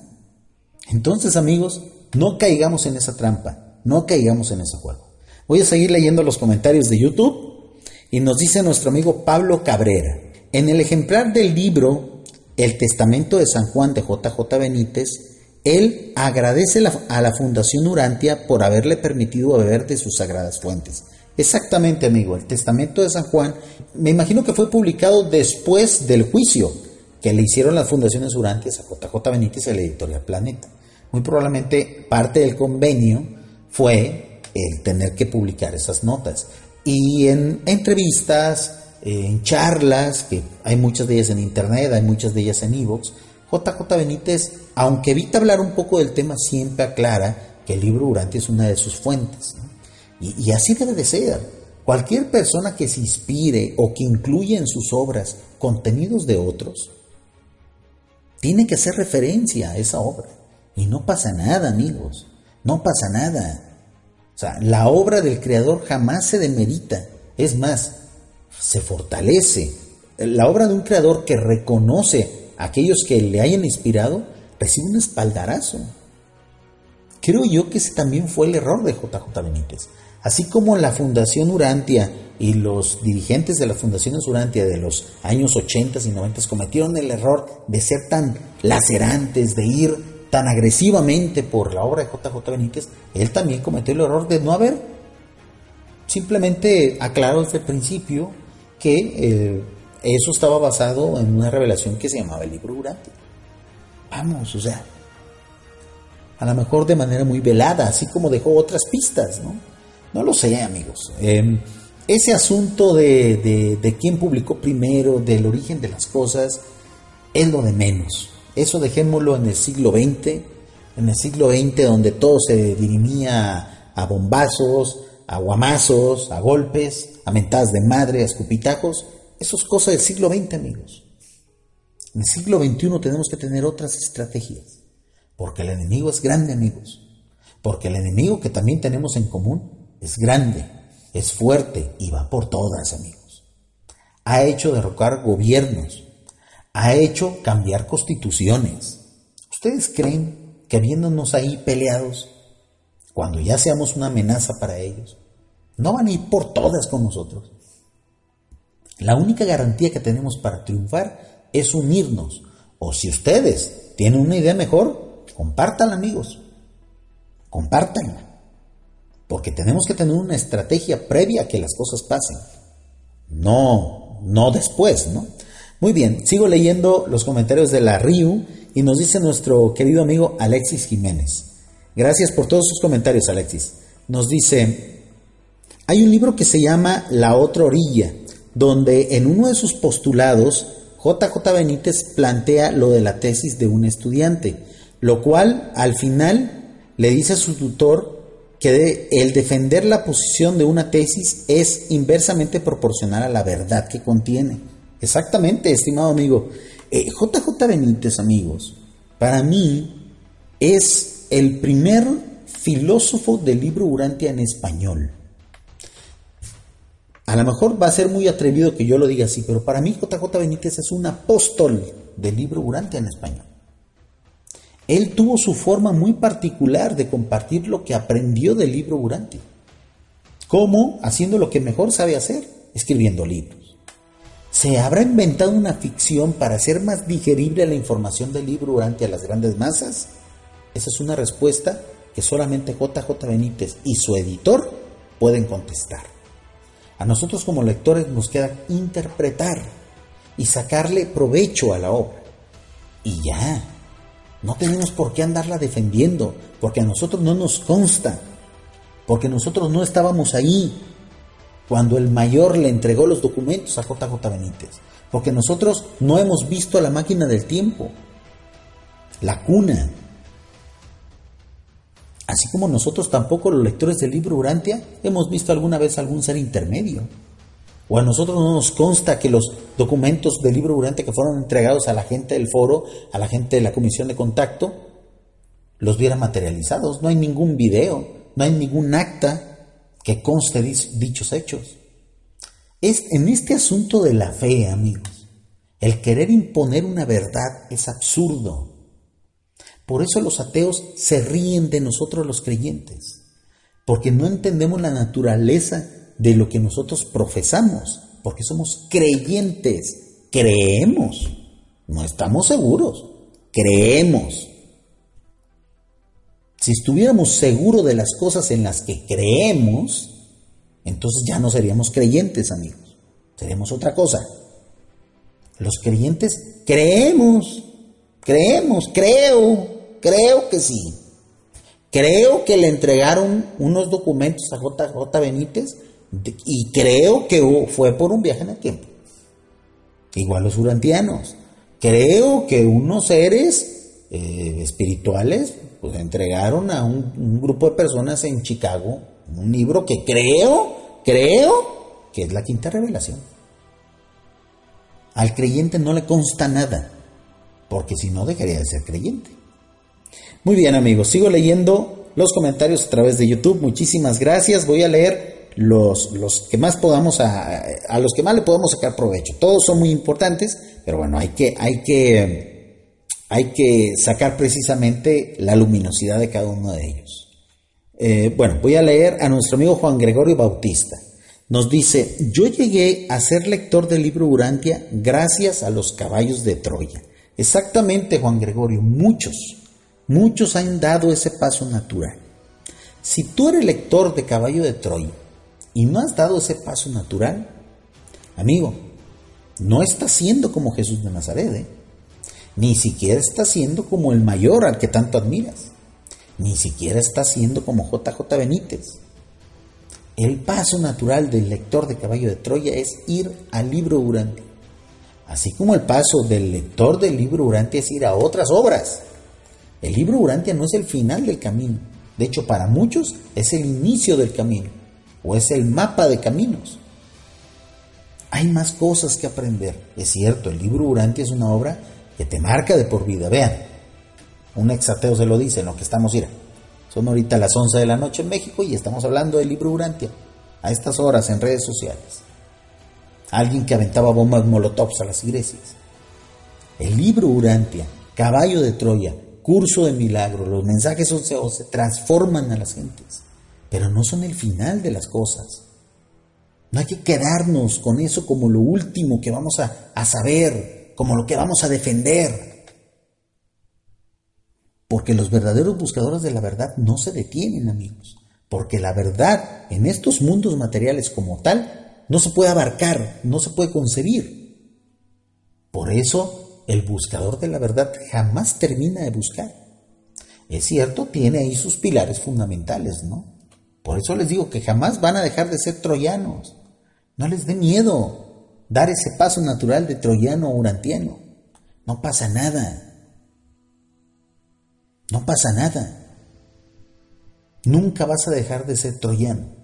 Speaker 1: Entonces, amigos, no caigamos en esa trampa, no caigamos en ese juego. Voy a seguir leyendo los comentarios de YouTube y nos dice nuestro amigo Pablo Cabrera. En el ejemplar del libro el testamento de San Juan de JJ Benítez, él agradece a la Fundación Urantia por haberle permitido beber de sus sagradas fuentes. Exactamente, amigo, el testamento de San Juan, me imagino que fue publicado después del juicio que le hicieron las fundaciones Urantias a JJ Benítez y a la editorial Planeta. Muy probablemente parte del convenio fue el tener que publicar esas notas. Y en entrevistas, en charlas, que hay muchas de ellas en internet, hay muchas de ellas en Evox, JJ Benítez, aunque evita hablar un poco del tema, siempre aclara que el libro Durante es una de sus fuentes. Y, así debe de ser. Cualquier persona que se inspire o que incluya en sus obras contenidos de otros, tiene que hacer referencia a esa obra. Y no pasa nada, amigos. No pasa nada. O sea, la obra del Creador jamás se demerita. Es más, se fortalece. La obra de un creador que reconoce aquellos que le hayan inspirado recibe un espaldarazo. Creo yo que ese también fue el error de JJ Benítez. Así como la Fundación Urantia y los dirigentes de las fundaciones Urantia de los años 80 y 90 cometieron el error de ser tan lacerantes, de ir tan agresivamente por la obra de JJ Benítez, él también cometió el error de no haber simplemente aclarado desde el principio que eh, eso estaba basado en una revelación que se llamaba el libro Durante. Vamos, o sea, a lo mejor de manera muy velada, así como dejó otras pistas, ¿no? No lo sé, amigos. Em, ese asunto de, de, quién publicó primero, del origen de las cosas, es lo de menos. Eso dejémoslo en el siglo XX, en el siglo XX donde todo se dirimía a bombazos, a guamazos, a golpes, a mentadas de madre, a escupitajos. Eso es cosa del siglo XX, amigos. En el siglo XXI tenemos que tener otras estrategias. Porque el enemigo es grande, amigos. Porque el enemigo que también tenemos en común es grande, es fuerte y va por todas, amigos. Ha hecho derrocar gobiernos, ha hecho cambiar constituciones. ¿Ustedes creen que viéndonos ahí peleados cuando ya seamos una amenaza para ellos, no van a ir por todas con nosotros. La única garantía que tenemos para triunfar es unirnos. O si ustedes tienen una idea mejor, compártanla amigos. Compártanla. Porque tenemos que tener una estrategia previa a que las cosas pasen. No, no después, ¿no? Muy bien, sigo leyendo los comentarios de la RIU y nos dice nuestro querido amigo Alexis Jiménez. Gracias por todos sus comentarios, Alexis. Nos dice, hay un libro que se llama La otra orilla, donde en uno de sus postulados, JJ Benítez plantea lo de la tesis de un estudiante, lo cual al final le dice a su tutor que el defender la posición de una tesis es inversamente proporcional a la verdad que contiene. Exactamente, estimado amigo. JJ eh, Benítez, amigos, para mí es el primer filósofo del libro Urantia en español. A lo mejor va a ser muy atrevido que yo lo diga así, pero para mí JJ Benítez es un apóstol del libro Urantia en español. Él tuvo su forma muy particular de compartir lo que aprendió del libro Urantia. ¿Cómo? Haciendo lo que mejor sabe hacer, escribiendo libros. ¿Se habrá inventado una ficción para hacer más digerible la información del libro Urantia a las grandes masas? Esa es una respuesta que solamente JJ Benítez y su editor pueden contestar. A nosotros como lectores nos queda interpretar y sacarle provecho a la obra. Y ya, no tenemos por qué andarla defendiendo, porque a nosotros no nos consta, porque nosotros no estábamos ahí cuando el mayor le entregó los documentos a JJ Benítez, porque nosotros no hemos visto la máquina del tiempo, la cuna. Así como nosotros tampoco los lectores del libro Urantia hemos visto alguna vez algún ser intermedio. O a nosotros no nos consta que los documentos del libro durante que fueron entregados a la gente del foro, a la gente de la comisión de contacto, los vieran materializados. No hay ningún video, no hay ningún acta que conste dichos hechos. Es en este asunto de la fe, amigos, el querer imponer una verdad es absurdo. Por eso los ateos se ríen de nosotros los creyentes, porque no entendemos la naturaleza de lo que nosotros profesamos, porque somos creyentes, creemos, no estamos seguros, creemos. Si estuviéramos seguros de las cosas en las que creemos, entonces ya no seríamos creyentes, amigos, seríamos otra cosa. Los creyentes creemos, creemos, creo, creo que sí. Creo que le entregaron unos documentos a JJ Benítez y creo que fue por un viaje en el tiempo. Igual los urantianos. Creo que unos seres eh, espirituales pues, entregaron a un, grupo de personas en Chicago un libro que creo, creo que es la quinta revelación. Al creyente no le consta nada, porque si no dejaría de ser creyente. Muy bien amigos, sigo leyendo los comentarios a través de YouTube. Muchísimas gracias. Voy a leer los, los que más podamos, a, a, los que más le podemos sacar provecho. Todos son muy importantes, pero bueno, hay que, hay que, hay que sacar precisamente la luminosidad de cada uno de ellos. Eh, bueno, voy a leer a nuestro amigo Juan Gregorio Bautista. Nos dice, yo llegué a ser lector del libro Urantia gracias a los caballos de Troya. Exactamente, Juan Gregorio, muchos, muchos han dado ese paso natural. Si tú eres lector de Caballo de Troya, y no has dado ese paso natural, amigo, no estás siendo como Jesús de Nazaret, ¿eh? ni siquiera estás siendo como el mayor al que tanto admiras, ni siquiera estás siendo como JJ Benítez. El paso natural del lector de Caballo de Troya es ir al libro Urantia, así como el paso del lector del libro Urantia es ir a otras obras. El libro Urantia no es el final del camino, de hecho para muchos es el inicio del camino o es el mapa de caminos. Hay más cosas que aprender. Es cierto, el libro Urantia es una obra que te marca de por vida. Vean, un exateo se lo dice en lo que estamos, ir. Son ahorita las 11 de la noche en México y estamos hablando del libro Urantia a estas horas en redes sociales. Alguien que aventaba bombas molotovs a las iglesias. El libro Urantia, Caballo de Troya, Curso de Milagro, los mensajes se transforman a las gentes pero no son el final de las cosas. No hay que quedarnos con eso como lo último que vamos a, saber, como lo que vamos a defender. Porque los verdaderos buscadores de la verdad no se detienen, amigos. Porque la verdad en estos mundos materiales como tal no se puede abarcar, no se puede concebir. Por eso el buscador de la verdad jamás termina de buscar. Es cierto, tiene ahí sus pilares fundamentales, ¿no? Por eso les digo que jamás van a dejar de ser troyanos. No les dé miedo dar ese paso natural de troyano o urantiano. No pasa nada. No pasa nada. Nunca vas a dejar de ser troyano.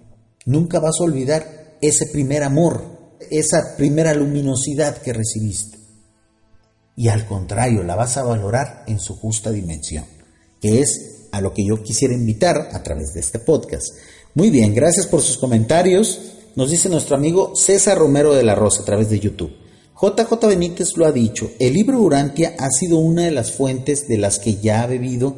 Speaker 1: Nunca vas a olvidar ese primer amor, esa primera luminosidad que recibiste. Y al contrario, la vas a valorar en su justa dimensión, que es a lo que yo quisiera invitar a través de este podcast. Muy bien, gracias por sus comentarios. Nos dice nuestro amigo César Romero de la Rosa a través de YouTube. JJ Benítez lo ha dicho, el libro Urantia ha sido una de las fuentes de las que ya ha bebido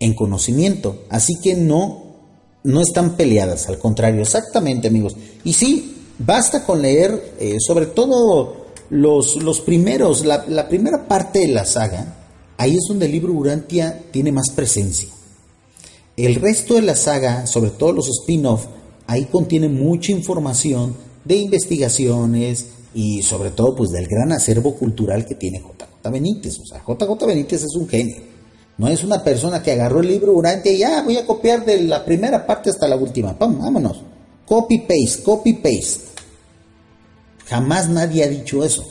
Speaker 1: en conocimiento, así que no, no están peleadas, al contrario, exactamente amigos. Y sí, basta con leer eh, sobre todo los, primeros, la, primera parte de la saga, ahí es donde el libro Urantia tiene más presencia. El resto de la saga, sobre todo los spin-off, ahí contiene mucha información de investigaciones, y sobre todo pues del gran acervo cultural que tiene JJ Benítez. O sea, JJ Benítez es un genio. No es una persona que agarró el libro durante y ya voy a copiar de la primera parte hasta la última. Pum, vámonos. Copy paste, copy paste. Jamás nadie ha dicho eso.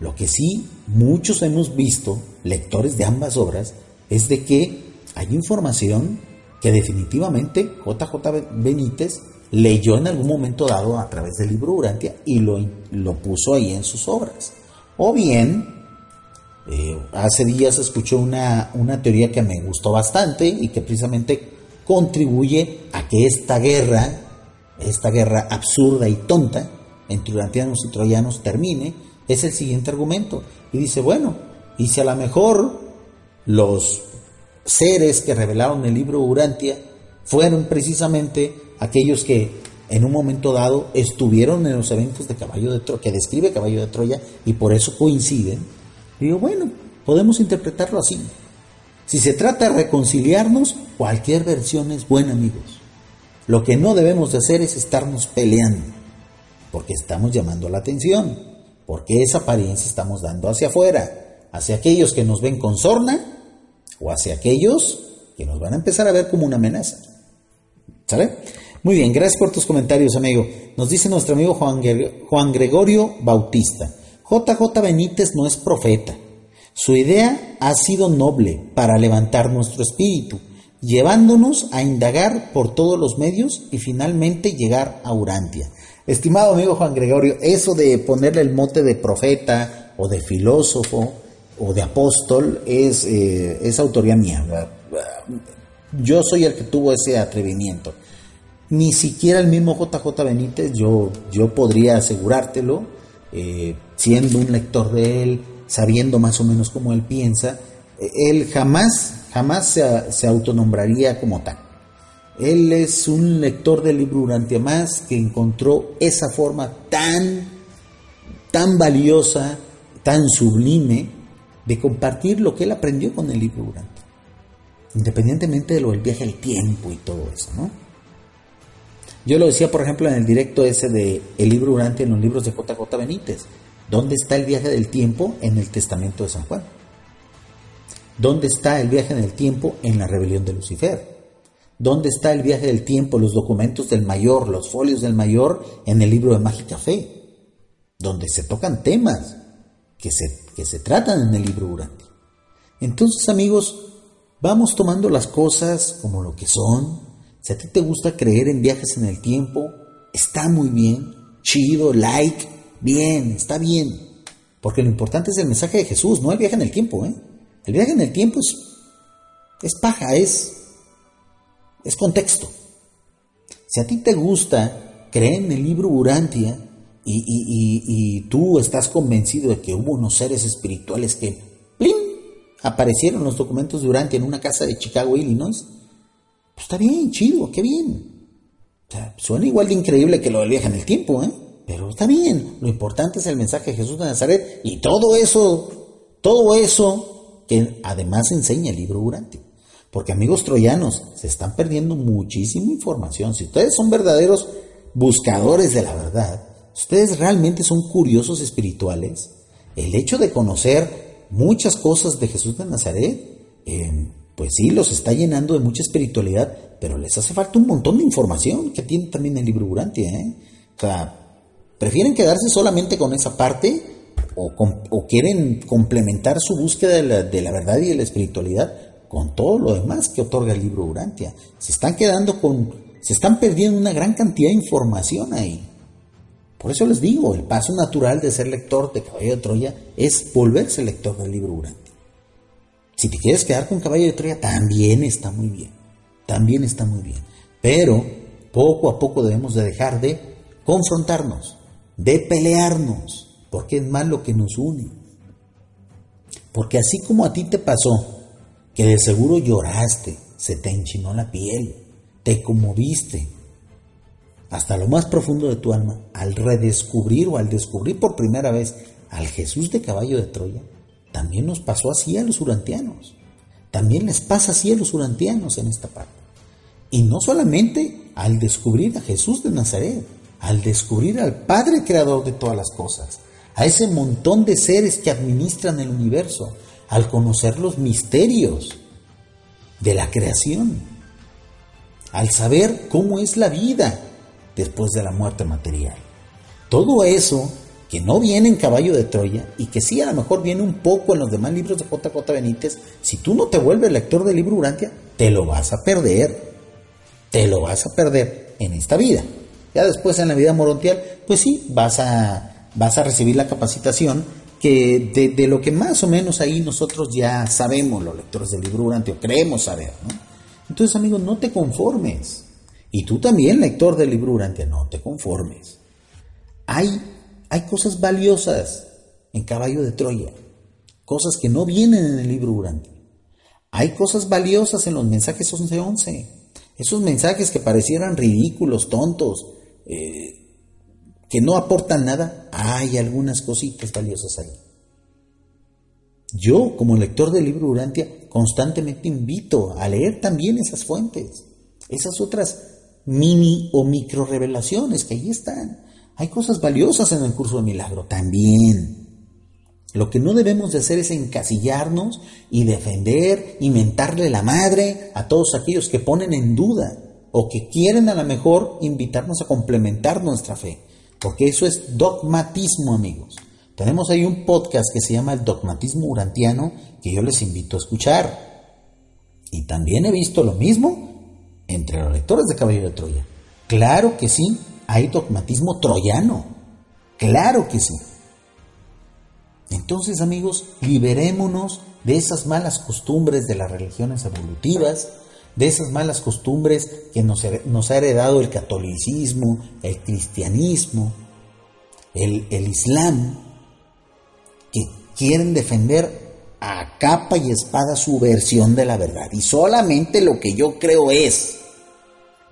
Speaker 1: Lo que sí muchos hemos visto, lectores de ambas obras, es de que hay información que definitivamente JJ Benítez leyó en algún momento dado a través del libro Urantia y lo, lo puso ahí en sus obras. O bien, eh, hace días escuché una, una teoría que me gustó bastante y que precisamente contribuye a que esta guerra, esta guerra absurda y tonta entre urantianos y troyanos termine, es el siguiente argumento. Y dice, bueno, y si a lo mejor los seres que revelaron el libro Urantia fueron precisamente aquellos que en un momento dado estuvieron en los eventos de Caballo de Troya, que describe Caballo de Troya, y por eso coinciden. Digo, bueno, podemos interpretarlo así. Si se trata de reconciliarnos, cualquier versión es buena, amigos. Lo que no debemos de hacer es estarnos peleando, porque estamos llamando la atención, porque esa apariencia estamos dando hacia afuera, hacia aquellos que nos ven con sorna o hacia aquellos que nos van a empezar a ver como una amenaza. ¿Sale? Muy bien, gracias por tus comentarios, amigo. Nos dice nuestro amigo Juan, Gregorio Bautista. JJ Benítez no es profeta. Su idea ha sido noble para levantar nuestro espíritu, llevándonos a indagar por todos los medios y finalmente llegar a Urantia. Estimado amigo Juan Gregorio, eso de ponerle el mote de profeta o de filósofo o de apóstol es, eh, es autoría mía. Yo soy el que tuvo ese atrevimiento ni siquiera el mismo JJ Benítez, yo, yo podría asegurártelo, eh, siendo un lector de él, sabiendo más o menos cómo él piensa, eh, él jamás, jamás se, se, autonombraría como tal. Él es un lector del libro Urantia más que encontró esa forma tan, tan valiosa, tan sublime de compartir lo que él aprendió con el libro Urantia. Independientemente de lo del viaje al tiempo y todo eso, ¿no? Yo lo decía, por ejemplo, en el directo ese de El libro Durante en los libros de JJ Benítez. ¿Dónde está el viaje del tiempo en el testamento de San Juan? ¿Dónde está el viaje del tiempo en la rebelión de Lucifer? ¿Dónde está el viaje del tiempo, los documentos del mayor, los folios del mayor en el libro de Mágica Fe? Donde se tocan temas que se, que se tratan en el libro Durante. Entonces, amigos, vamos tomando las cosas como lo que son, si a ti te gusta creer en viajes en el tiempo, está muy bien, chido, like, bien, está bien. Porque lo importante es el mensaje de Jesús, no el viaje en el tiempo. ¿eh? El viaje en el tiempo es, es paja, es, es contexto. Si a ti te gusta creer en el libro Urantia y, tú estás convencido de que hubo unos seres espirituales que ¡plim! aparecieron los documentos de Urantia en una casa de Chicago, Illinois, pues está bien, chido, qué bien. suena igual de increíble que lo del viaje en el tiempo, ¿eh? Pero está bien. Lo importante es el mensaje de Jesús de Nazaret y todo eso, todo eso que además enseña el libro Durante. Porque amigos troyanos, se están perdiendo muchísima información. Si ustedes son verdaderos buscadores de la verdad, ustedes realmente son curiosos espirituales, el hecho de conocer muchas cosas de Jesús de Nazaret, eh, pues sí, los está llenando de mucha espiritualidad, pero les hace falta un montón de información que tiene también el libro Urantia. ¿eh? O sea, prefieren quedarse solamente con esa parte o, quieren complementar su búsqueda de la, verdad y de la espiritualidad con todo lo demás que otorga el libro Urantia. Se están quedando con, se están perdiendo una gran cantidad de información ahí. Por eso les digo, el paso natural de ser lector de Caballo de Troya es volverse lector del libro Urantia. Si te quieres quedar con caballo de Troya, también está muy bien. También está muy bien. Pero poco a poco debemos de dejar de confrontarnos, de pelearnos, porque es más lo que nos une. Porque así como a ti te pasó, que de seguro lloraste, se te enchinó la piel, te conmoviste, hasta lo más profundo de tu alma, al redescubrir o al descubrir por primera vez al Jesús de caballo de Troya, también nos pasó así a los urantianos. También les pasa así a los urantianos en esta parte. Y no solamente al descubrir a Jesús de Nazaret, al descubrir al Padre Creador de todas las cosas, a ese montón de seres que administran el universo, al conocer los misterios de la creación, al saber cómo es la vida después de la muerte material. Todo eso que no viene en Caballo de Troya y que sí a lo mejor viene un poco en los demás libros de JJ Benítez, si tú no te vuelves lector del libro Urantia, te lo vas a perder. Te lo vas a perder en esta vida. Ya después en la vida morontial, pues sí, vas a, vas a recibir la capacitación que de, lo que más o menos ahí nosotros ya sabemos, los lectores del libro Urantia, o creemos saber. ¿no? Entonces, amigos, no te conformes. Y tú también, lector del libro Urantia, no te conformes. Hay, hay cosas valiosas en Caballo de Troya, cosas que no vienen en el libro Urantia. Hay cosas valiosas en los mensajes 11-11. Esos mensajes que parecieran ridículos, tontos, eh, que no aportan nada, hay algunas cositas valiosas ahí. Yo, como lector del libro Urantia, constantemente invito a leer también esas fuentes, esas otras mini o micro revelaciones que ahí están. Hay cosas valiosas en el curso de milagro también. Lo que no debemos de hacer es encasillarnos y defender y mentarle la madre a todos aquellos que ponen en duda o que quieren a lo mejor invitarnos a complementar nuestra fe, porque eso es dogmatismo, amigos. Tenemos ahí un podcast que se llama El Dogmatismo Urantiano que yo les invito a escuchar. Y también he visto lo mismo entre los lectores de Caballo de Troya. Claro que sí, hay dogmatismo troyano. Claro que sí. Entonces, amigos, liberémonos de esas malas costumbres de las religiones evolutivas, de esas malas costumbres que nos, ha heredado el catolicismo, el cristianismo, el, el islam, que quieren defender a capa y espada su versión de la verdad. Y solamente lo que yo creo es.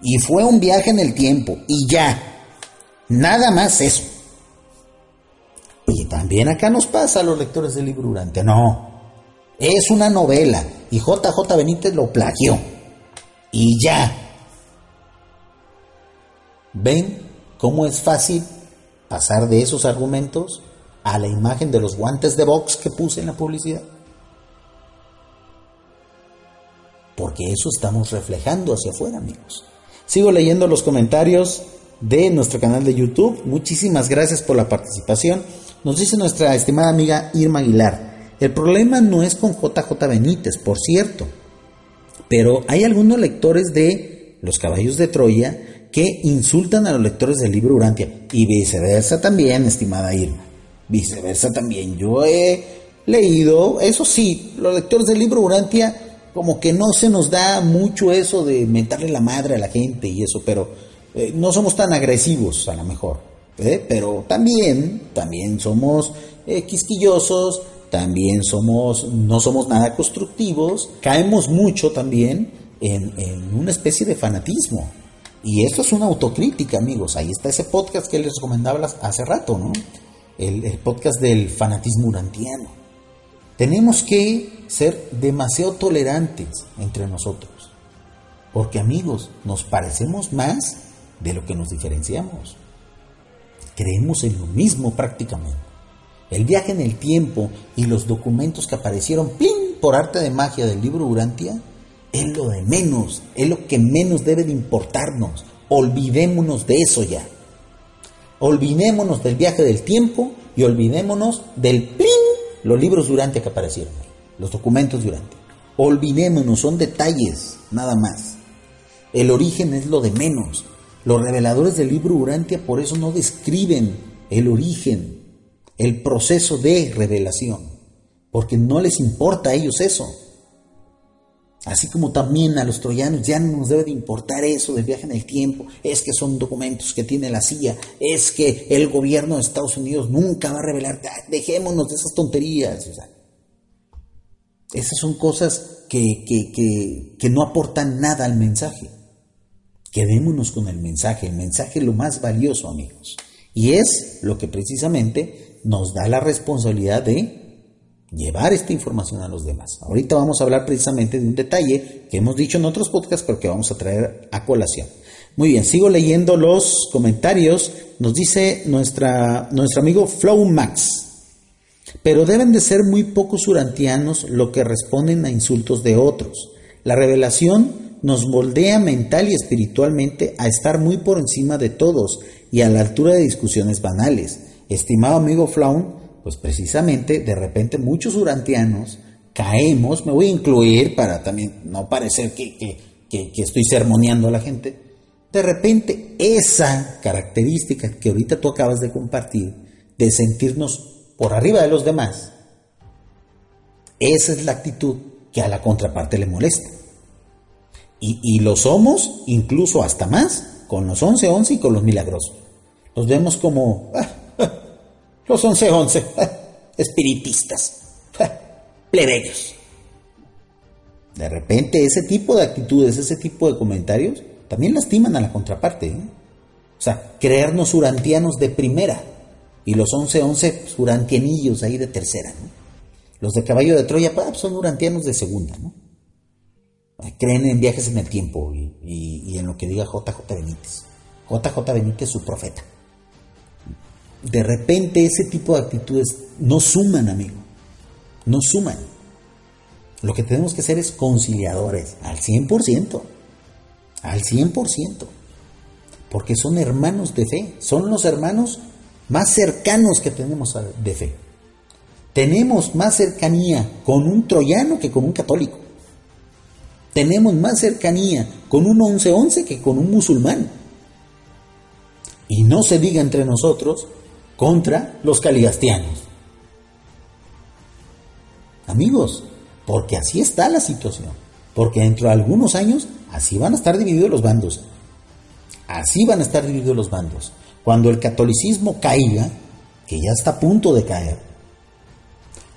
Speaker 1: Y fue un viaje en el tiempo. Y ya. Nada más eso. Y también acá nos pasa a los lectores del libro Durante. No. Es una novela. Y JJ Benítez lo plagió. Y ya. ¿Ven cómo es fácil pasar de esos argumentos a la imagen de los guantes de box que puse en la publicidad? Porque eso estamos reflejando hacia afuera, amigos. Sigo leyendo los comentarios de nuestro canal de YouTube. Muchísimas gracias por la participación. Nos dice nuestra estimada amiga Irma Aguilar. El problema no es con JJ Benítez, por cierto, pero hay algunos lectores de Los Caballos de Troya que insultan a los lectores del libro Urantia y viceversa también, estimada Irma. Viceversa también. Yo he leído, eso sí, los lectores del libro Urantia como que no se nos da mucho eso de mentarle la madre a la gente y eso, pero eh, no somos tan agresivos a lo mejor. ¿eh? Pero también, también somos eh, quisquillosos, también somos, no somos nada constructivos, caemos mucho también en, una especie de fanatismo. Y esto es una autocrítica, amigos. Ahí está ese podcast que les recomendaba hace rato, ¿no? El, el podcast del fanatismo urantiano. Tenemos que ser demasiado tolerantes entre nosotros. Porque amigos, nos parecemos más de lo que nos diferenciamos. Creemos en lo mismo prácticamente. El viaje en el tiempo y los documentos que aparecieron ¡plin! por arte de magia del libro Urantia es lo de menos, es lo que menos debe de importarnos. Olvidémonos de eso ya. Olvidémonos del viaje del tiempo y olvidémonos del plin, los libros Urantia que aparecieron los documentos durante. Olvidémonos, son detalles, nada más. El origen es lo de menos. Los reveladores del libro Urantia por eso no describen el origen, el proceso de revelación, porque no les importa a ellos eso. Así como también a los troyanos ya no nos debe de importar eso del viaje en el tiempo, es que son documentos que tiene la CIA, es que el gobierno de Estados Unidos nunca va a revelar, dejémonos de esas tonterías. esas son cosas que, que, que no aportan nada al mensaje. Quedémonos con el mensaje, el mensaje es lo más valioso, amigos. Y es lo que precisamente nos da la responsabilidad de llevar esta información a los demás. Ahorita vamos a hablar precisamente de un detalle que hemos dicho en otros podcasts, pero que vamos a traer a colación. Muy bien, sigo leyendo los comentarios. Nos dice nuestro amigo Flow Max. Pero deben de ser muy pocos urantianos lo que responden a insultos de otros. La revelación nos moldea mental y espiritualmente a estar muy por encima de todos y a la altura de discusiones banales. Estimado amigo Flaun, pues precisamente de repente muchos urantianos caemos, me voy a incluir para también no parecer que, que, estoy sermoneando a la gente, de repente esa característica que ahorita tú acabas de compartir, de sentirnos por arriba de los demás, esa es la actitud que a la contraparte le molesta. Y, y lo somos incluso hasta más con los 11-11 y con los milagrosos. Los vemos como, ah, los <laughs> 11-11, espiritistas, <laughs> plebeyos. De repente ese tipo de actitudes, ese tipo de comentarios, también lastiman a la contraparte. ¿eh? O sea, creernos urantianos de primera y los 11-11 urantianillos ahí de tercera. Los de caballo de Troya pues, son urantianos de segunda. ¿no? Creen en viajes en el tiempo y, y en lo que diga JJ Benítez. JJ Benítez, su profeta de repente ese tipo de actitudes no suman, amigo. No suman. Lo que tenemos que hacer es conciliadores al 100%. Al 100%. Porque son hermanos de fe. Son los hermanos más cercanos que tenemos de fe. Tenemos más cercanía con un troyano que con un católico. Tenemos más cercanía con un 11-11 que con un musulmán. Y no se diga entre nosotros contra los caligastianos. Amigos, porque así está la situación. Porque dentro de algunos años así van a estar divididos los bandos. Así van a estar divididos los bandos. Cuando el catolicismo caiga, que ya está a punto de caer,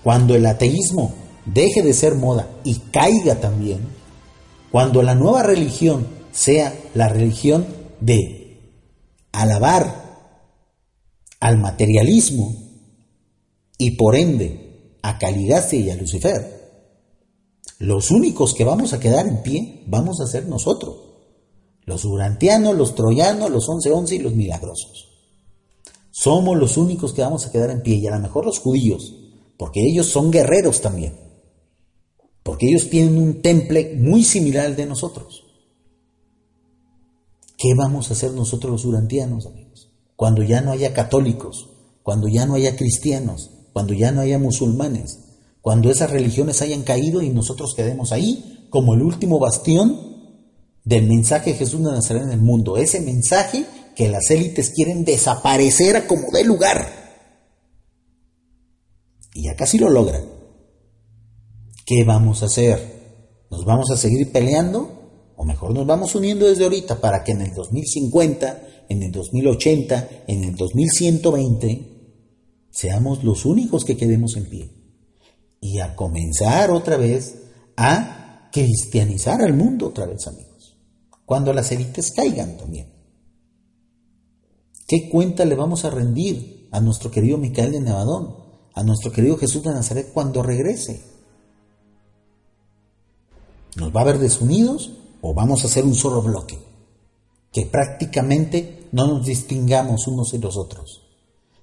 Speaker 1: cuando el ateísmo deje de ser moda y caiga también, cuando la nueva religión sea la religión de alabar al materialismo y por ende a Caligase y a Lucifer, los únicos que vamos a quedar en pie vamos a ser nosotros, los urantianos, los troyanos, los once once y los milagrosos. Somos los únicos que vamos a quedar en pie y a lo mejor los judíos, porque ellos son guerreros también, porque ellos tienen un temple muy similar al de nosotros. ¿Qué vamos a hacer nosotros los urantianos, amigos? Cuando ya no haya católicos, cuando ya no haya cristianos, cuando ya no haya musulmanes, cuando esas religiones hayan caído y nosotros quedemos ahí como el último bastión del mensaje de Jesús de Nazaret en el mundo, ese mensaje que las élites quieren desaparecer a como dé lugar. Y ya casi lo logran. ¿Qué vamos a hacer? ¿Nos vamos a seguir peleando? O mejor nos vamos uniendo desde ahorita para que en el 2050 en el 2080, en el 2120, seamos los únicos que quedemos en pie. Y a comenzar otra vez a cristianizar al mundo otra vez, amigos. Cuando las élites caigan también. ¿Qué cuenta le vamos a rendir a nuestro querido Micael de Nevadón, a nuestro querido Jesús de Nazaret cuando regrese? ¿Nos va a ver desunidos o vamos a hacer un solo bloque? Que prácticamente no nos distingamos unos de los otros.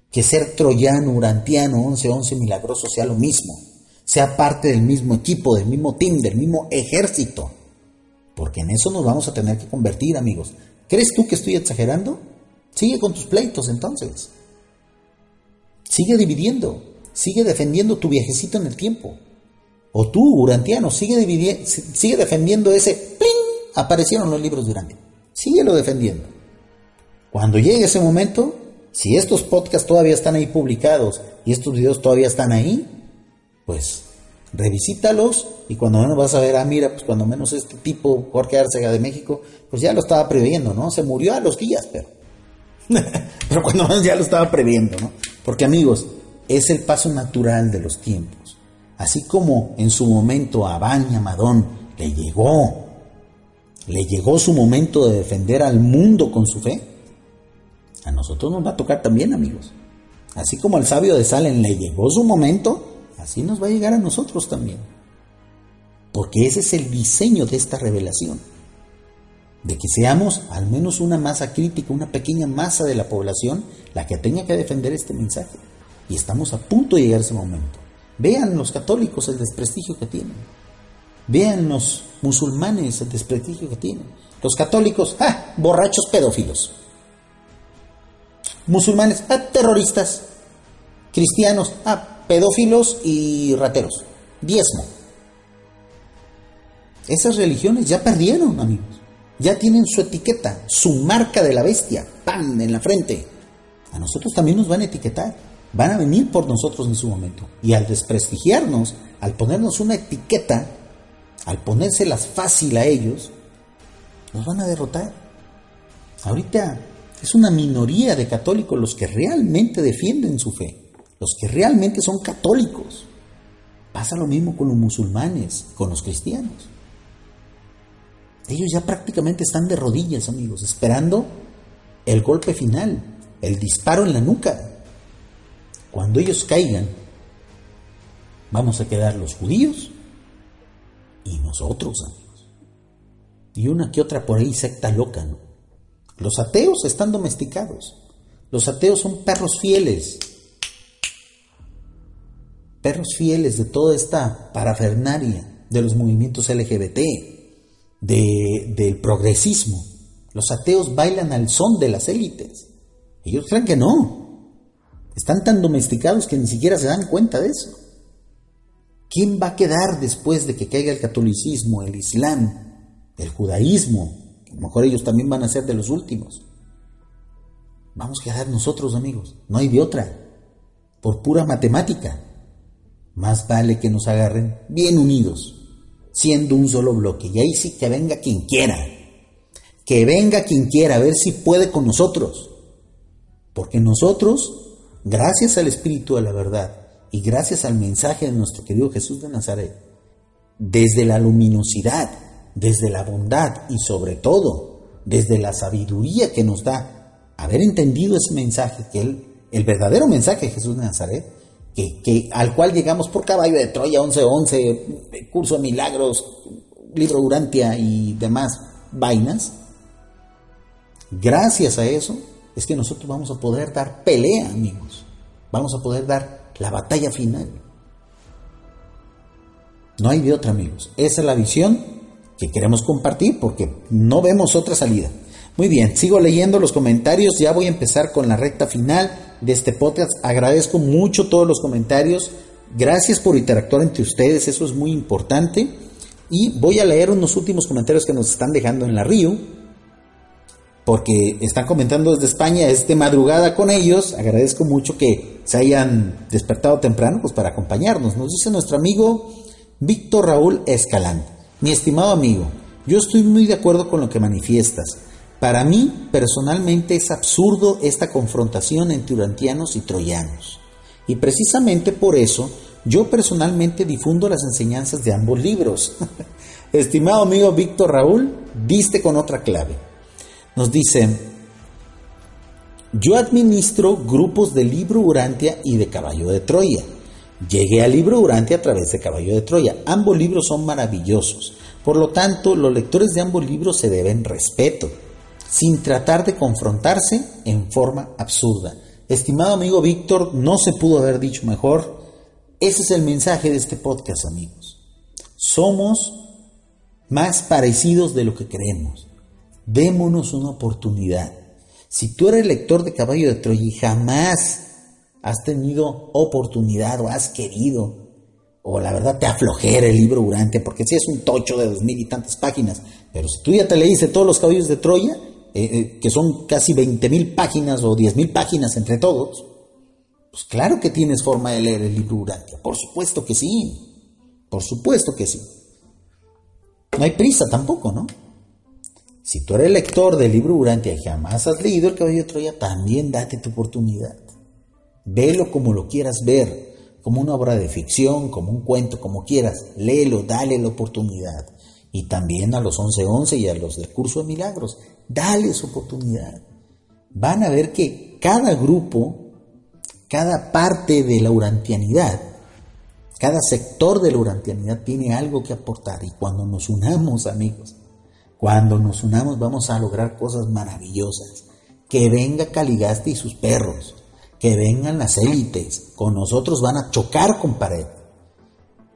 Speaker 1: Que ser troyano, urantiano, 11-11 milagroso sea lo mismo, sea parte del mismo equipo, del mismo team, del mismo ejército. Porque en eso nos vamos a tener que convertir, amigos. ¿Crees tú que estoy exagerando? Sigue con tus pleitos entonces. Sigue dividiendo, sigue defendiendo tu viajecito en el tiempo. O tú, urantiano, sigue, sigue defendiendo ese ¡pling! Aparecieron los libros de Urantia síguelo defendiendo. Cuando llegue ese momento, si estos podcasts todavía están ahí publicados y estos videos todavía están ahí, pues Revisítalos y cuando menos vas a ver, ah, mira, pues cuando menos este tipo, Jorge Arcega de México, pues ya lo estaba previendo, ¿no? Se murió a los días, pero. <laughs> pero cuando menos ya lo estaba previendo, ¿no? Porque amigos, es el paso natural de los tiempos. Así como en su momento a Baña Madón le llegó, le llegó su momento de defender al mundo con su fe, a nosotros nos va a tocar también, amigos. Así como al sabio de Salen le llegó su momento, así nos va a llegar a nosotros también. Porque ese es el diseño de esta revelación. De que seamos al menos una masa crítica, una pequeña masa de la población, la que tenga que defender este mensaje. Y estamos a punto de llegar ese momento. Vean los católicos el desprestigio que tienen. Vean los musulmanes el desprestigio que tienen. Los católicos, ¡ah! Borrachos pedófilos. Musulmanes, ¡ah! Terroristas. Cristianos, ¡ah! Pedófilos y rateros. Diezmo. Esas religiones ya perdieron, amigos. Ya tienen su etiqueta, su marca de la bestia, ¡pam! en la frente. A nosotros también nos van a etiquetar. Van a venir por nosotros en su momento. Y al desprestigiarnos, al ponernos una etiqueta, al ponérselas fácil a ellos, nos van a derrotar. Ahorita es una minoría de católicos los que realmente defienden su fe, los que realmente son católicos. Pasa lo mismo con los musulmanes, con los cristianos. Ellos ya prácticamente están de rodillas, amigos, esperando el golpe final, el disparo en la nuca. Cuando ellos caigan, vamos a quedar los judíos y nosotros, amigos. Y una que otra por ahí secta loca, ¿no? Los ateos están domesticados. Los ateos son perros fieles. Perros fieles de toda esta parafernaria de los movimientos LGBT, de, del progresismo. Los ateos bailan al son de las élites. Ellos creen que no. Están tan domesticados que ni siquiera se dan cuenta de eso. ¿Quién va a quedar después de que caiga el catolicismo, el islam, el judaísmo? A lo mejor ellos también van a ser de los últimos. Vamos a quedar nosotros, amigos. No hay de otra. Por pura matemática. Más vale que nos agarren bien unidos, siendo un solo bloque. Y ahí sí que venga quien quiera. Que venga quien quiera, a ver si puede con nosotros. Porque nosotros, gracias al Espíritu de la verdad, y gracias al mensaje de nuestro querido Jesús de Nazaret, desde la luminosidad, desde la bondad y sobre todo desde la sabiduría que nos da haber entendido ese mensaje, que él, el verdadero mensaje de Jesús de Nazaret, que, al cual llegamos por caballo de Troya 1111, curso de milagros, libro Durantia y demás vainas, gracias a eso es que nosotros vamos a poder dar pelea, amigos. Vamos a poder dar la batalla final. No hay de otra, amigos. Esa es la visión que queremos compartir porque no vemos otra salida. Muy bien, sigo leyendo los comentarios, ya voy a empezar con la recta final de este podcast. Agradezco mucho todos los comentarios, gracias por interactuar entre ustedes, eso es muy importante. Y voy a leer unos últimos comentarios que nos están dejando en la Río porque están comentando desde España, es de madrugada con ellos, agradezco mucho que se hayan despertado temprano pues para acompañarnos. Nos dice nuestro amigo Víctor Raúl Escalán, mi estimado amigo, yo estoy muy de acuerdo con lo que manifiestas. Para mí, personalmente, es absurdo esta confrontación entre urantianos y troyanos. Y precisamente por eso, yo personalmente difundo las enseñanzas de ambos libros. <laughs> Estimado amigo Víctor Raúl, diste con otra clave. Nos dice, yo administro grupos de Libro Urantia y de Caballo de Troya. Llegué al Libro Urantia a través de Caballo de Troya. Ambos libros son maravillosos. Por lo tanto, los lectores de ambos libros se deben respeto, sin tratar de confrontarse en forma absurda. Estimado amigo Víctor, no se pudo haber dicho mejor. Ese es el mensaje de este podcast, amigos. Somos más parecidos de lo que creemos. Démonos una oportunidad. Si tú eres lector de Caballo de Troya y jamás has tenido oportunidad o has querido, o la verdad te aflojera el libro durante, porque si es un tocho de dos mil y tantas páginas, pero si tú ya te leíste todos los caballos de Troya, eh, eh, que son casi veinte mil páginas o diez mil páginas entre todos, pues claro que tienes forma de leer el libro durante, por supuesto que sí. Por supuesto que sí. No hay prisa tampoco, ¿no? Si tú eres lector del libro Urantia y jamás has leído El Caballo de Troya, también date tu oportunidad. Velo como lo quieras ver, como una obra de ficción, como un cuento, como quieras. Léelo, dale la oportunidad. Y también a los 1111 y a los del curso de milagros, dale su oportunidad. Van a ver que cada grupo, cada parte de la urantianidad, cada sector de la urantianidad tiene algo que aportar. Y cuando nos unamos, amigos, cuando nos unamos vamos a lograr cosas maravillosas. Que venga Caligasti y sus perros, que vengan las élites, con nosotros van a chocar con pared.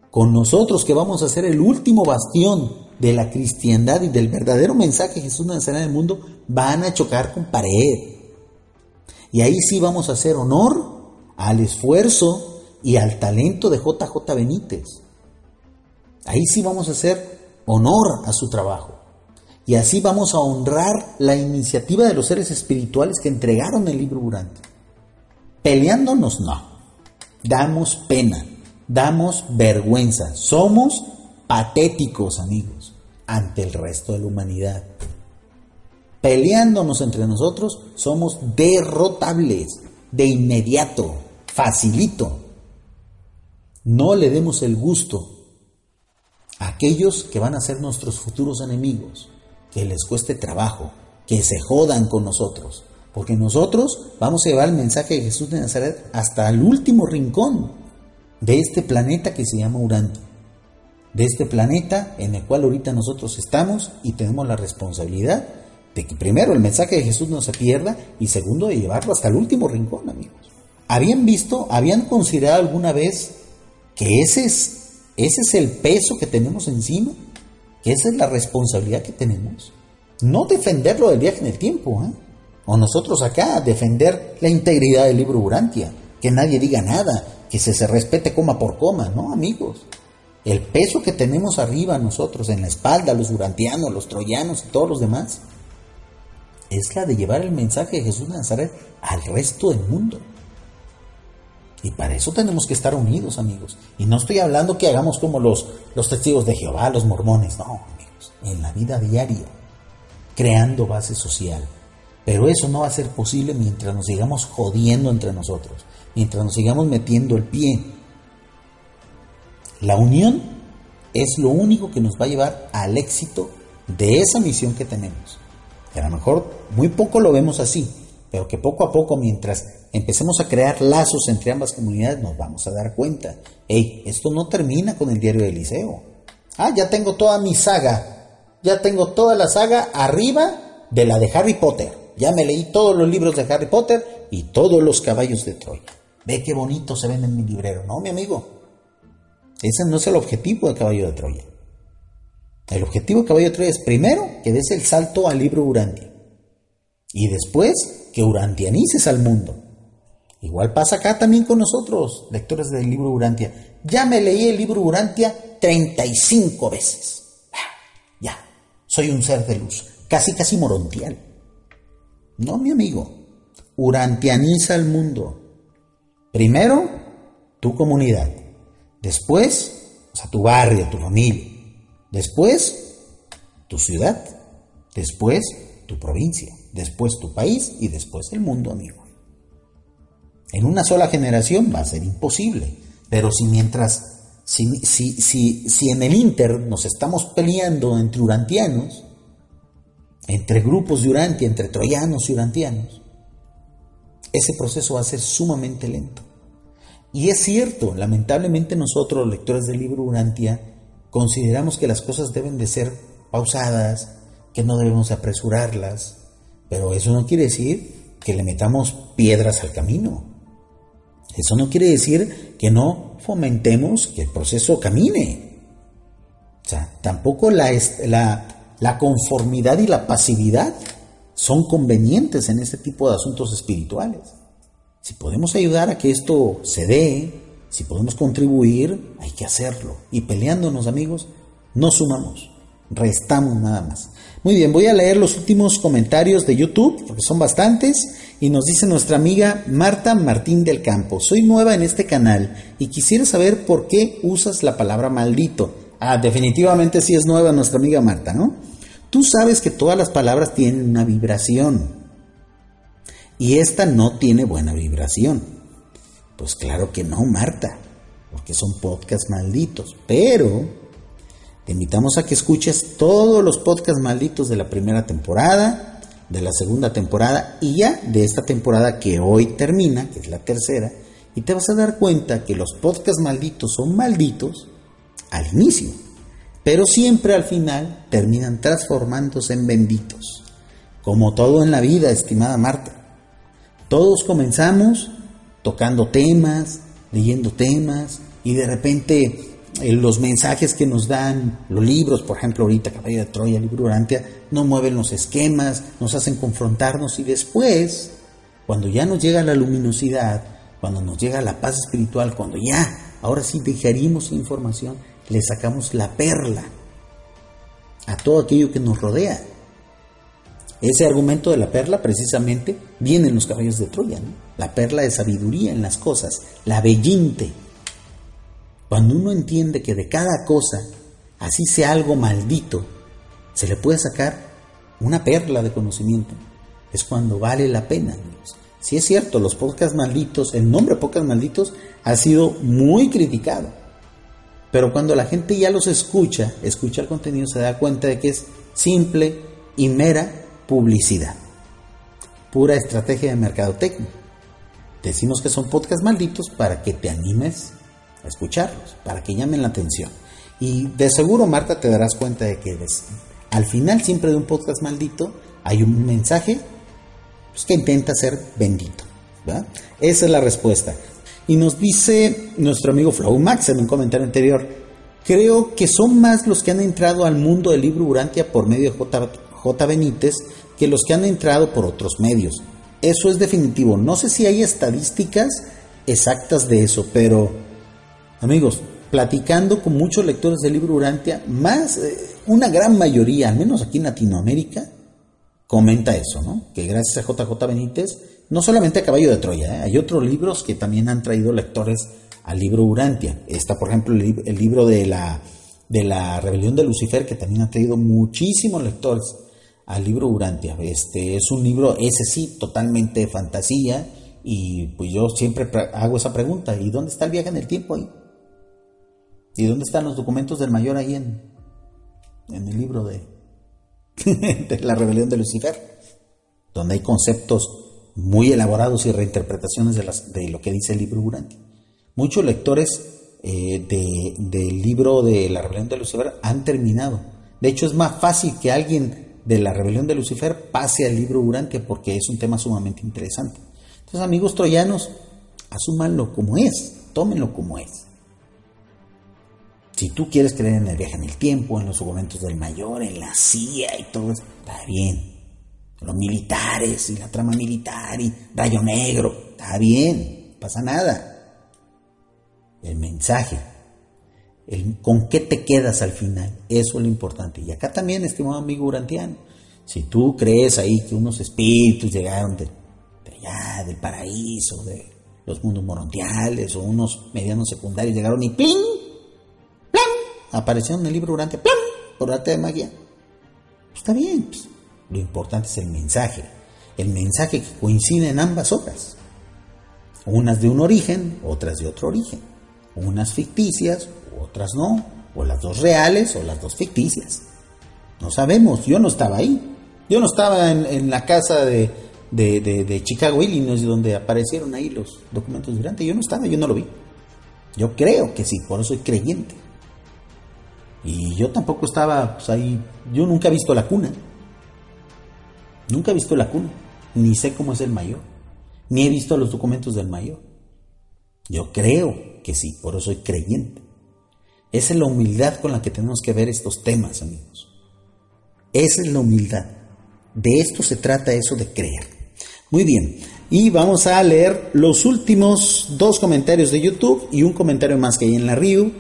Speaker 1: Con nosotros que vamos a ser el último bastión de la cristiandad y del verdadero mensaje de Jesús nacerá en el mundo, van a chocar con pared. Y ahí sí vamos a hacer honor al esfuerzo y al talento de JJ Benítez. Ahí sí vamos a hacer honor a su trabajo. Y así vamos a honrar la iniciativa de los seres espirituales que entregaron el libro durante. Peleándonos no. Damos pena, damos vergüenza. Somos patéticos, amigos, ante el resto de la humanidad. Peleándonos entre nosotros, somos derrotables de inmediato, facilito. No le demos el gusto a aquellos que van a ser nuestros futuros enemigos que les cueste trabajo, que se jodan con nosotros, porque nosotros vamos a llevar el mensaje de Jesús de Nazaret hasta el último rincón de este planeta que se llama Urán, de este planeta en el cual ahorita nosotros estamos y tenemos la responsabilidad de que primero el mensaje de Jesús no se pierda y segundo de llevarlo hasta el último rincón, amigos. ¿Habían visto, habían considerado alguna vez que ese es, ese es el peso que tenemos encima? Esa es la responsabilidad que tenemos. No defenderlo del viaje en el tiempo, ¿eh? o nosotros acá defender la integridad del libro Urantia, que nadie diga nada, que se, se respete coma por coma, ¿no, amigos? El peso que tenemos arriba nosotros, en la espalda, los urantianos, los troyanos y todos los demás, es la de llevar el mensaje de Jesús de Nazaret al resto del mundo. Y para eso tenemos que estar unidos, amigos. Y no estoy hablando que hagamos como los, los testigos de Jehová, los mormones, no, amigos. En la vida diaria, creando base social. Pero eso no va a ser posible mientras nos sigamos jodiendo entre nosotros, mientras nos sigamos metiendo el pie. La unión es lo único que nos va a llevar al éxito de esa misión que tenemos. a lo mejor muy poco lo vemos así, pero que poco a poco, mientras empecemos a crear lazos entre ambas comunidades, nos vamos a dar cuenta, hey, esto no termina con el diario de Eliseo. Ah, ya tengo toda mi saga, ya tengo toda la saga arriba de la de Harry Potter. Ya me leí todos los libros de Harry Potter y todos los caballos de Troya. Ve qué bonito se ven en mi librero, ¿no, mi amigo? Ese no es el objetivo de Caballo de Troya. El objetivo de Caballo de Troya es primero que des el salto al libro Urantia y después que urantianices al mundo. Igual pasa acá también con nosotros, lectores del libro Urantia. Ya me leí el libro Urantia 35 veces. Ya, soy un ser de luz, casi casi morontial. No, mi amigo, urantianiza al mundo. Primero, tu comunidad. Después, o sea, tu barrio, tu familia. Después, tu ciudad. Después, tu provincia después tu país y después el mundo, amigo. En una sola generación va a ser imposible, pero si mientras, si, si, si, si en el Inter nos estamos peleando entre urantianos, entre grupos de Urantia, entre troyanos y urantianos, ese proceso va a ser sumamente lento. Y es cierto, lamentablemente nosotros, lectores del libro Urantia, consideramos que las cosas deben de ser pausadas, que no debemos apresurarlas, pero eso no quiere decir que le metamos piedras al camino. Eso no quiere decir que no fomentemos que el proceso camine. O sea, tampoco la, la, conformidad y la pasividad son convenientes en este tipo de asuntos espirituales. Si podemos ayudar a que esto se dé, si podemos contribuir, hay que hacerlo. Y peleándonos, amigos, no sumamos, restamos nada más. Muy bien, voy a leer los últimos comentarios de YouTube, porque son bastantes, Y nos dice nuestra amiga Marta Martín del Campo, soy nueva en este canal y quisiera saber por qué usas la palabra maldito. Ah, definitivamente sí es nueva nuestra amiga Marta, ¿no? Tú sabes que todas las palabras tienen una vibración y esta no tiene buena vibración. Pues claro que no, Marta, porque son podcasts malditos, pero te invitamos a que escuches todos los podcasts malditos de la primera temporada, de la segunda temporada y ya de esta temporada que hoy termina, que es la tercera, y te vas a dar cuenta que los podcasts malditos son malditos al inicio, pero siempre al final terminan transformándose en benditos. Como todo en la vida, estimada Marta. Todos comenzamos tocando temas, leyendo temas, y de repente los mensajes que nos dan los libros, por ejemplo, ahorita Caballo de Troya, libro Urantia, no mueven los esquemas, nos hacen confrontarnos y después, cuando ya nos llega la luminosidad, cuando nos llega la paz espiritual, cuando ya, ahora sí digerimos información, le sacamos la perla a todo aquello que nos rodea. Ese argumento de la perla precisamente viene en los caballos de Troya, la perla de sabiduría en las cosas, la bellinte cuando uno entiende que de cada cosa, así sea algo maldito, se le puede sacar una perla de conocimiento, es cuando vale la pena. Si es cierto, los podcasts malditos, el nombre podcast malditos ha sido muy criticado. Pero cuando la gente ya los escucha, escucha el contenido, se da cuenta de que es simple y mera publicidad. Pura estrategia de mercadotecnia. Decimos que son podcasts malditos para que te animes escucharlos, para que llamen la atención. Y de seguro, Marta, te darás cuenta de que al final siempre de un podcast maldito hay un mensaje pues, que intenta ser bendito. Esa es la respuesta. Y nos dice nuestro amigo Flow Max en un comentario anterior, creo que son más los que han entrado al mundo del libro Urantia por medio de J, J. Benítez que los que han entrado por otros medios. Eso es definitivo. No sé si hay estadísticas exactas de eso, pero Amigos, platicando con muchos lectores del libro Urantia, más, eh, una gran mayoría, al menos aquí en Latinoamérica, comenta eso, ¿no? Que gracias a JJ Benítez, no solamente a Caballo de Troya, ¿eh? hay otros libros que también han traído lectores al libro Urantia. Está, por ejemplo, el, libro de la, de la rebelión de Lucifer, que también ha traído muchísimos lectores al libro Urantia. Este es un libro, ese sí, totalmente de fantasía, y pues yo siempre hago esa pregunta, ¿y dónde está el viaje en el tiempo ahí? ¿Y dónde están los documentos del mayor ahí en, en el libro de, <laughs> la rebelión de Lucifer? Donde hay conceptos muy elaborados y reinterpretaciones de, lo que dice el libro Urantia. Muchos lectores eh, de, del libro de la rebelión de Lucifer han terminado. De hecho, es más fácil que alguien de la rebelión de Lucifer pase al libro Urantia porque es un tema sumamente interesante. Entonces, amigos troyanos, asúmanlo como es, tómenlo como es. Si tú quieres creer en el viaje en el tiempo, en los documentos del mayor, en la CIA y todo eso, está bien. Los militares y la trama militar y Rayo Negro, está bien, no pasa nada. El mensaje, el con qué te quedas al final, eso es lo importante. Y acá también, estimado amigo Urantiano, si tú crees ahí que unos espíritus llegaron de, allá, del paraíso, de los mundos morontiales o unos medianos secundarios llegaron y ¡pling! Apareció en el libro durante ¡plam! por arte de magia. Pues está bien, pues. lo importante es el mensaje, el mensaje que coincide en ambas obras. Unas de un origen, otras de otro origen. Unas ficticias, otras no. O las dos reales o las dos ficticias. No sabemos, yo no estaba ahí. Yo no estaba en, la casa de, de, de, Chicago, Illinois, donde aparecieron ahí los documentos durante. Yo no estaba, yo no lo vi. Yo creo que sí, por eso soy creyente. Y yo tampoco estaba pues, ahí, yo nunca he visto la cuna. Nunca he visto la cuna, ni sé cómo es el mayor, ni he visto los documentos del mayor. Yo creo que sí, por eso soy creyente. Esa es la humildad con la que tenemos que ver estos temas, amigos. Esa es la humildad. De esto se trata eso de creer. Muy bien, y vamos a leer los últimos dos comentarios de YouTube y un comentario más que hay en la review.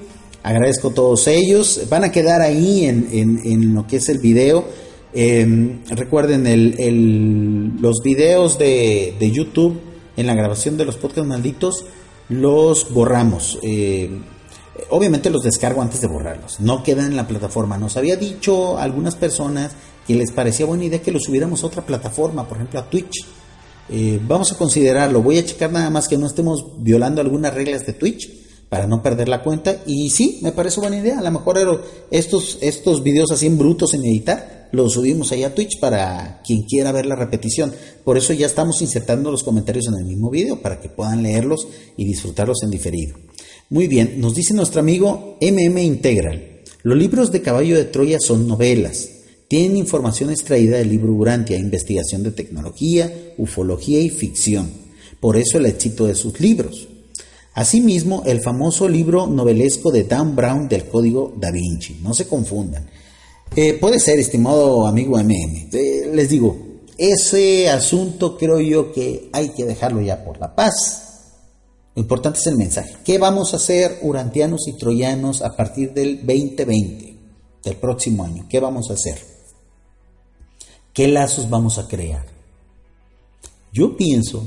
Speaker 1: Agradezco a todos ellos. Van a quedar ahí en, lo que es el video. Em, recuerden el, los videos de, de, YouTube en la grabación de los podcasts malditos los borramos. Em, obviamente los descargo antes de borrarlos. No quedan en la plataforma. Nos había dicho algunas personas que les parecía buena idea que los subiéramos a otra plataforma, por ejemplo a Twitch. Eh, vamos a considerarlo. Voy a checar nada más que no estemos violando algunas reglas de Twitch para no perder la cuenta. Y sí, me parece buena idea. A lo mejor estos, estos videos así en brutos en editar, los subimos ahí a Twitch para quien quiera ver la repetición. Por eso ya estamos insertando los comentarios en el mismo video para que puedan leerlos y disfrutarlos en diferido. Muy bien, nos dice nuestro amigo MM Integral. Los libros de Caballo de Troya son novelas. Tienen información extraída del libro Urantia, investigación de tecnología, ufología y ficción. Por eso el éxito de sus libros. Asimismo, el famoso libro novelesco de Dan Brown del Código Da Vinci. No se confundan. Eh, puede ser, estimado amigo MM. Les digo, ese asunto creo yo que hay que dejarlo ya por la paz. Lo importante es el mensaje. ¿Qué vamos a hacer urantianos y troyanos a partir del 2020, del próximo año? ¿Qué vamos a hacer? ¿Qué lazos vamos a crear? Yo pienso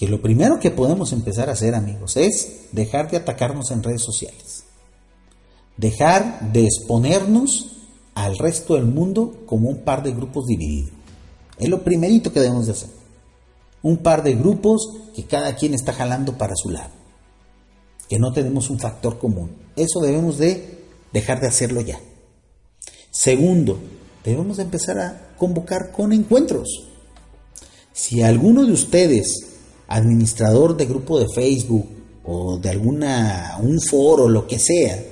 Speaker 1: que lo primero que podemos empezar a hacer, amigos, es dejar de atacarnos en redes sociales. Dejar de exponernos al resto del mundo como un par de grupos divididos. Es lo primerito que debemos de hacer. Un par de grupos que cada quien está jalando para su lado. Que no tenemos un factor común. Eso debemos de dejar de hacerlo ya. Segundo, debemos de empezar a convocar con encuentros. Si alguno de ustedes, administrador de grupo de Facebook o de alguna un foro, lo que sea,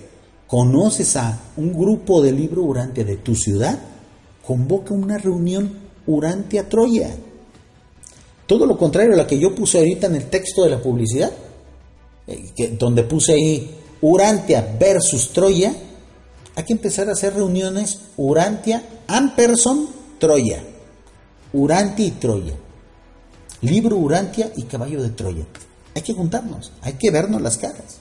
Speaker 1: conoces a un grupo de libro Urantia de tu ciudad, convoca una reunión Urantia Troya. Todo lo contrario a la que yo puse ahorita en el texto de la publicidad, eh, donde puse ahí Urantia versus Troya, hay que empezar a hacer reuniones Urantia Amperson Troya. Urantia y Troya. Libro Urantia y Caballo de Troya. Hay que juntarnos, hay que vernos las caras.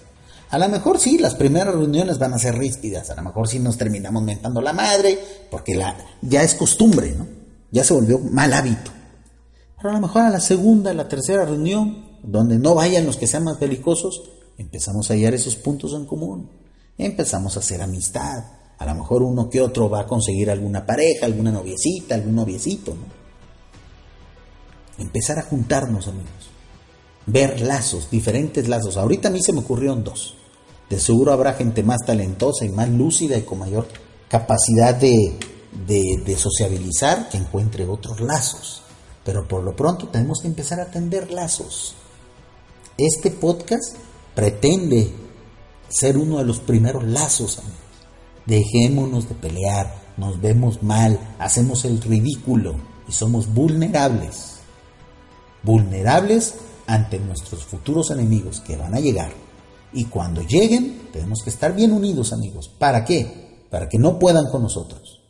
Speaker 1: A lo mejor sí, las primeras reuniones van a ser ríspidas, a lo mejor sí nos terminamos mentando la madre, porque la, ya es costumbre, ¿no? Ya se volvió mal hábito. Pero a lo mejor a la segunda, a la tercera reunión, donde no vayan los que sean más belicosos, empezamos a hallar esos puntos en común. Empezamos a hacer amistad, a lo mejor uno que otro va a conseguir alguna pareja, alguna noviecita, algún noviecito, ¿no? Empezar a juntarnos, amigos. Ver lazos, diferentes lazos. Ahorita a mí se me ocurrieron dos. De seguro habrá gente más talentosa y más lúcida y con mayor capacidad de, de, sociabilizar que encuentre otros lazos. Pero por lo pronto tenemos que empezar a tender lazos. Este podcast pretende ser uno de los primeros lazos, amigos. Dejémonos de pelear, nos vemos mal, hacemos el ridículo y somos vulnerables. Vulnerables ante nuestros futuros enemigos que van a llegar. Y cuando lleguen, tenemos que estar bien unidos, amigos. ¿Para qué? Para que no puedan con nosotros.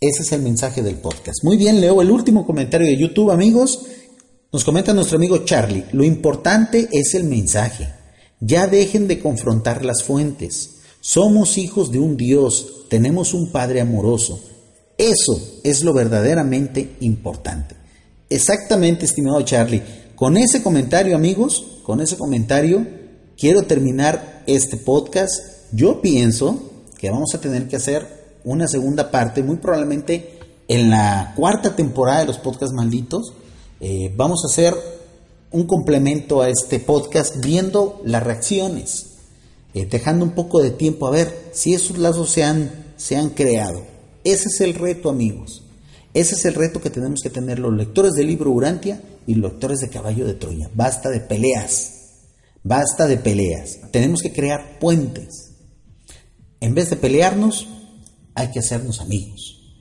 Speaker 1: Ese es el mensaje del podcast. Muy bien, leo el último comentario de YouTube, amigos. Nos comenta nuestro amigo Charlie, lo importante es el mensaje. Ya dejen de confrontar las fuentes. Somos hijos de un Dios, tenemos un Padre amoroso. Eso es lo verdaderamente importante. Exactamente, estimado Charlie. Con ese comentario, amigos, con ese comentario, quiero terminar este podcast. Yo pienso que vamos a tener que hacer una segunda parte, muy probablemente en la cuarta temporada de los podcasts malditos. Eh, vamos a hacer un complemento a este podcast viendo las reacciones eh, dejando un poco de tiempo a ver si esos lazos se han, se han creado. Ese es el reto, amigos. Ese es el reto que tenemos que tener los lectores del libro Urantia y los lectores de Caballo de Troya. Basta de peleas. Basta de peleas. Tenemos que crear puentes. En vez de pelearnos, hay que hacernos amigos.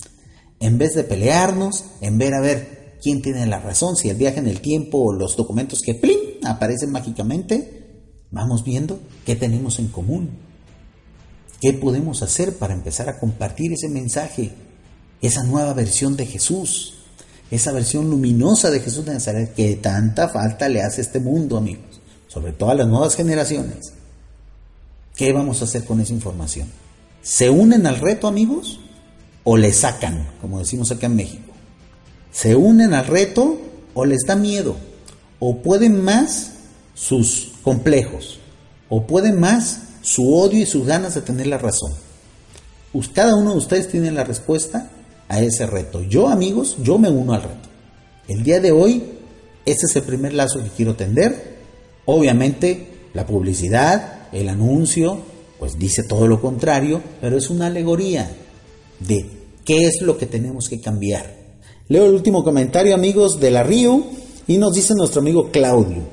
Speaker 1: En vez de pelearnos, en ver a ver quién tiene la razón, si el viaje en el tiempo o los documentos que ¡plim! aparecen mágicamente, Vamos viendo qué tenemos en común. ¿Qué podemos hacer para empezar a compartir ese mensaje? Esa nueva versión de Jesús. Esa versión luminosa de Jesús de Nazaret que tanta falta le hace a este mundo, amigos. Sobre todo a las nuevas generaciones. ¿Qué vamos a hacer con esa información? ¿Se unen al reto, amigos? o le sacan, como decimos acá en México. Se unen al reto o les da miedo, o pueden más sus complejos, o pueden más su odio y sus ganas de tener la razón. Cada uno de ustedes tiene la respuesta a ese reto. Yo, amigos, yo me uno al reto. El día de hoy, ese es el primer lazo que quiero tender. Obviamente, la publicidad, el anuncio, pues dice todo lo contrario, pero es una alegoría de qué es lo que tenemos que cambiar. Leo el último comentario, amigos, de la Río, y nos dice nuestro amigo Claudio.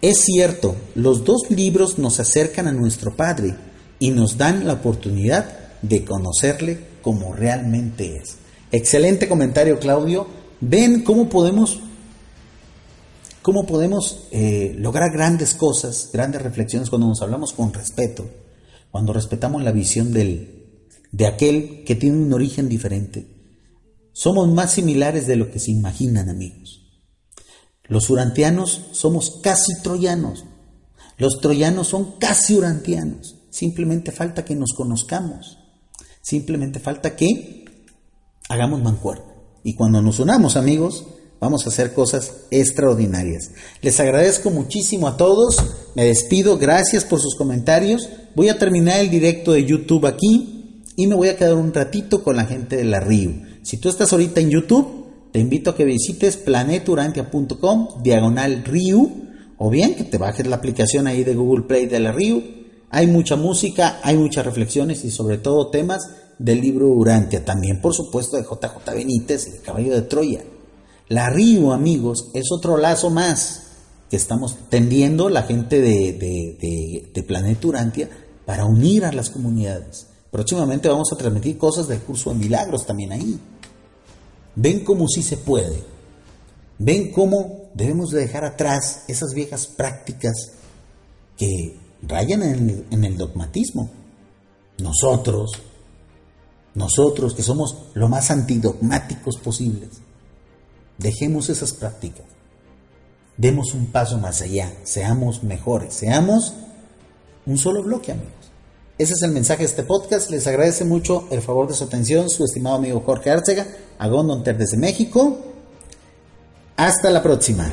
Speaker 1: Es cierto, los dos libros nos acercan a nuestro Padre y nos dan la oportunidad de conocerle como realmente es. Excelente comentario, Claudio. Ven cómo podemos, cómo podemos eh, lograr grandes cosas, grandes reflexiones cuando nos hablamos con respeto, cuando respetamos la visión de aquel que tiene un origen diferente. Somos más similares de lo que se imaginan, amigos. Los urantianos somos casi troyanos. Los troyanos son casi urantianos. Simplemente falta que nos conozcamos. Simplemente falta que hagamos mancuerna. Y cuando nos unamos, amigos, vamos a hacer cosas extraordinarias. Les agradezco muchísimo a todos. Me despido. Gracias por sus comentarios. Voy a terminar el directo de YouTube aquí y me voy a quedar un ratito con la gente de la Río. Si tú estás ahorita en YouTube, te invito a que visites planeturantia.com diagonal Río o bien que te bajes la aplicación ahí de Google Play de la Río hay mucha música, hay muchas reflexiones y sobre todo temas del libro Urantia, también por supuesto de JJ Benítez, el caballo de Troya. La Río, amigos, es otro lazo más que estamos tendiendo la gente de, de, de, Planeta Urantia para unir a las comunidades. Próximamente vamos a transmitir cosas del curso de milagros también ahí. Ven cómo sí se puede. Ven cómo debemos de dejar atrás esas viejas prácticas que rayan en el, dogmatismo. Nosotros, nosotros que somos lo más antidogmáticos posibles, dejemos esas prácticas. Demos un paso más allá, seamos mejores, seamos un solo bloque, amigos. Ese es el mensaje de este podcast. Les agradece mucho el favor de su atención, su estimado amigo Jorge Arcega, Agón desde México. Hasta la próxima.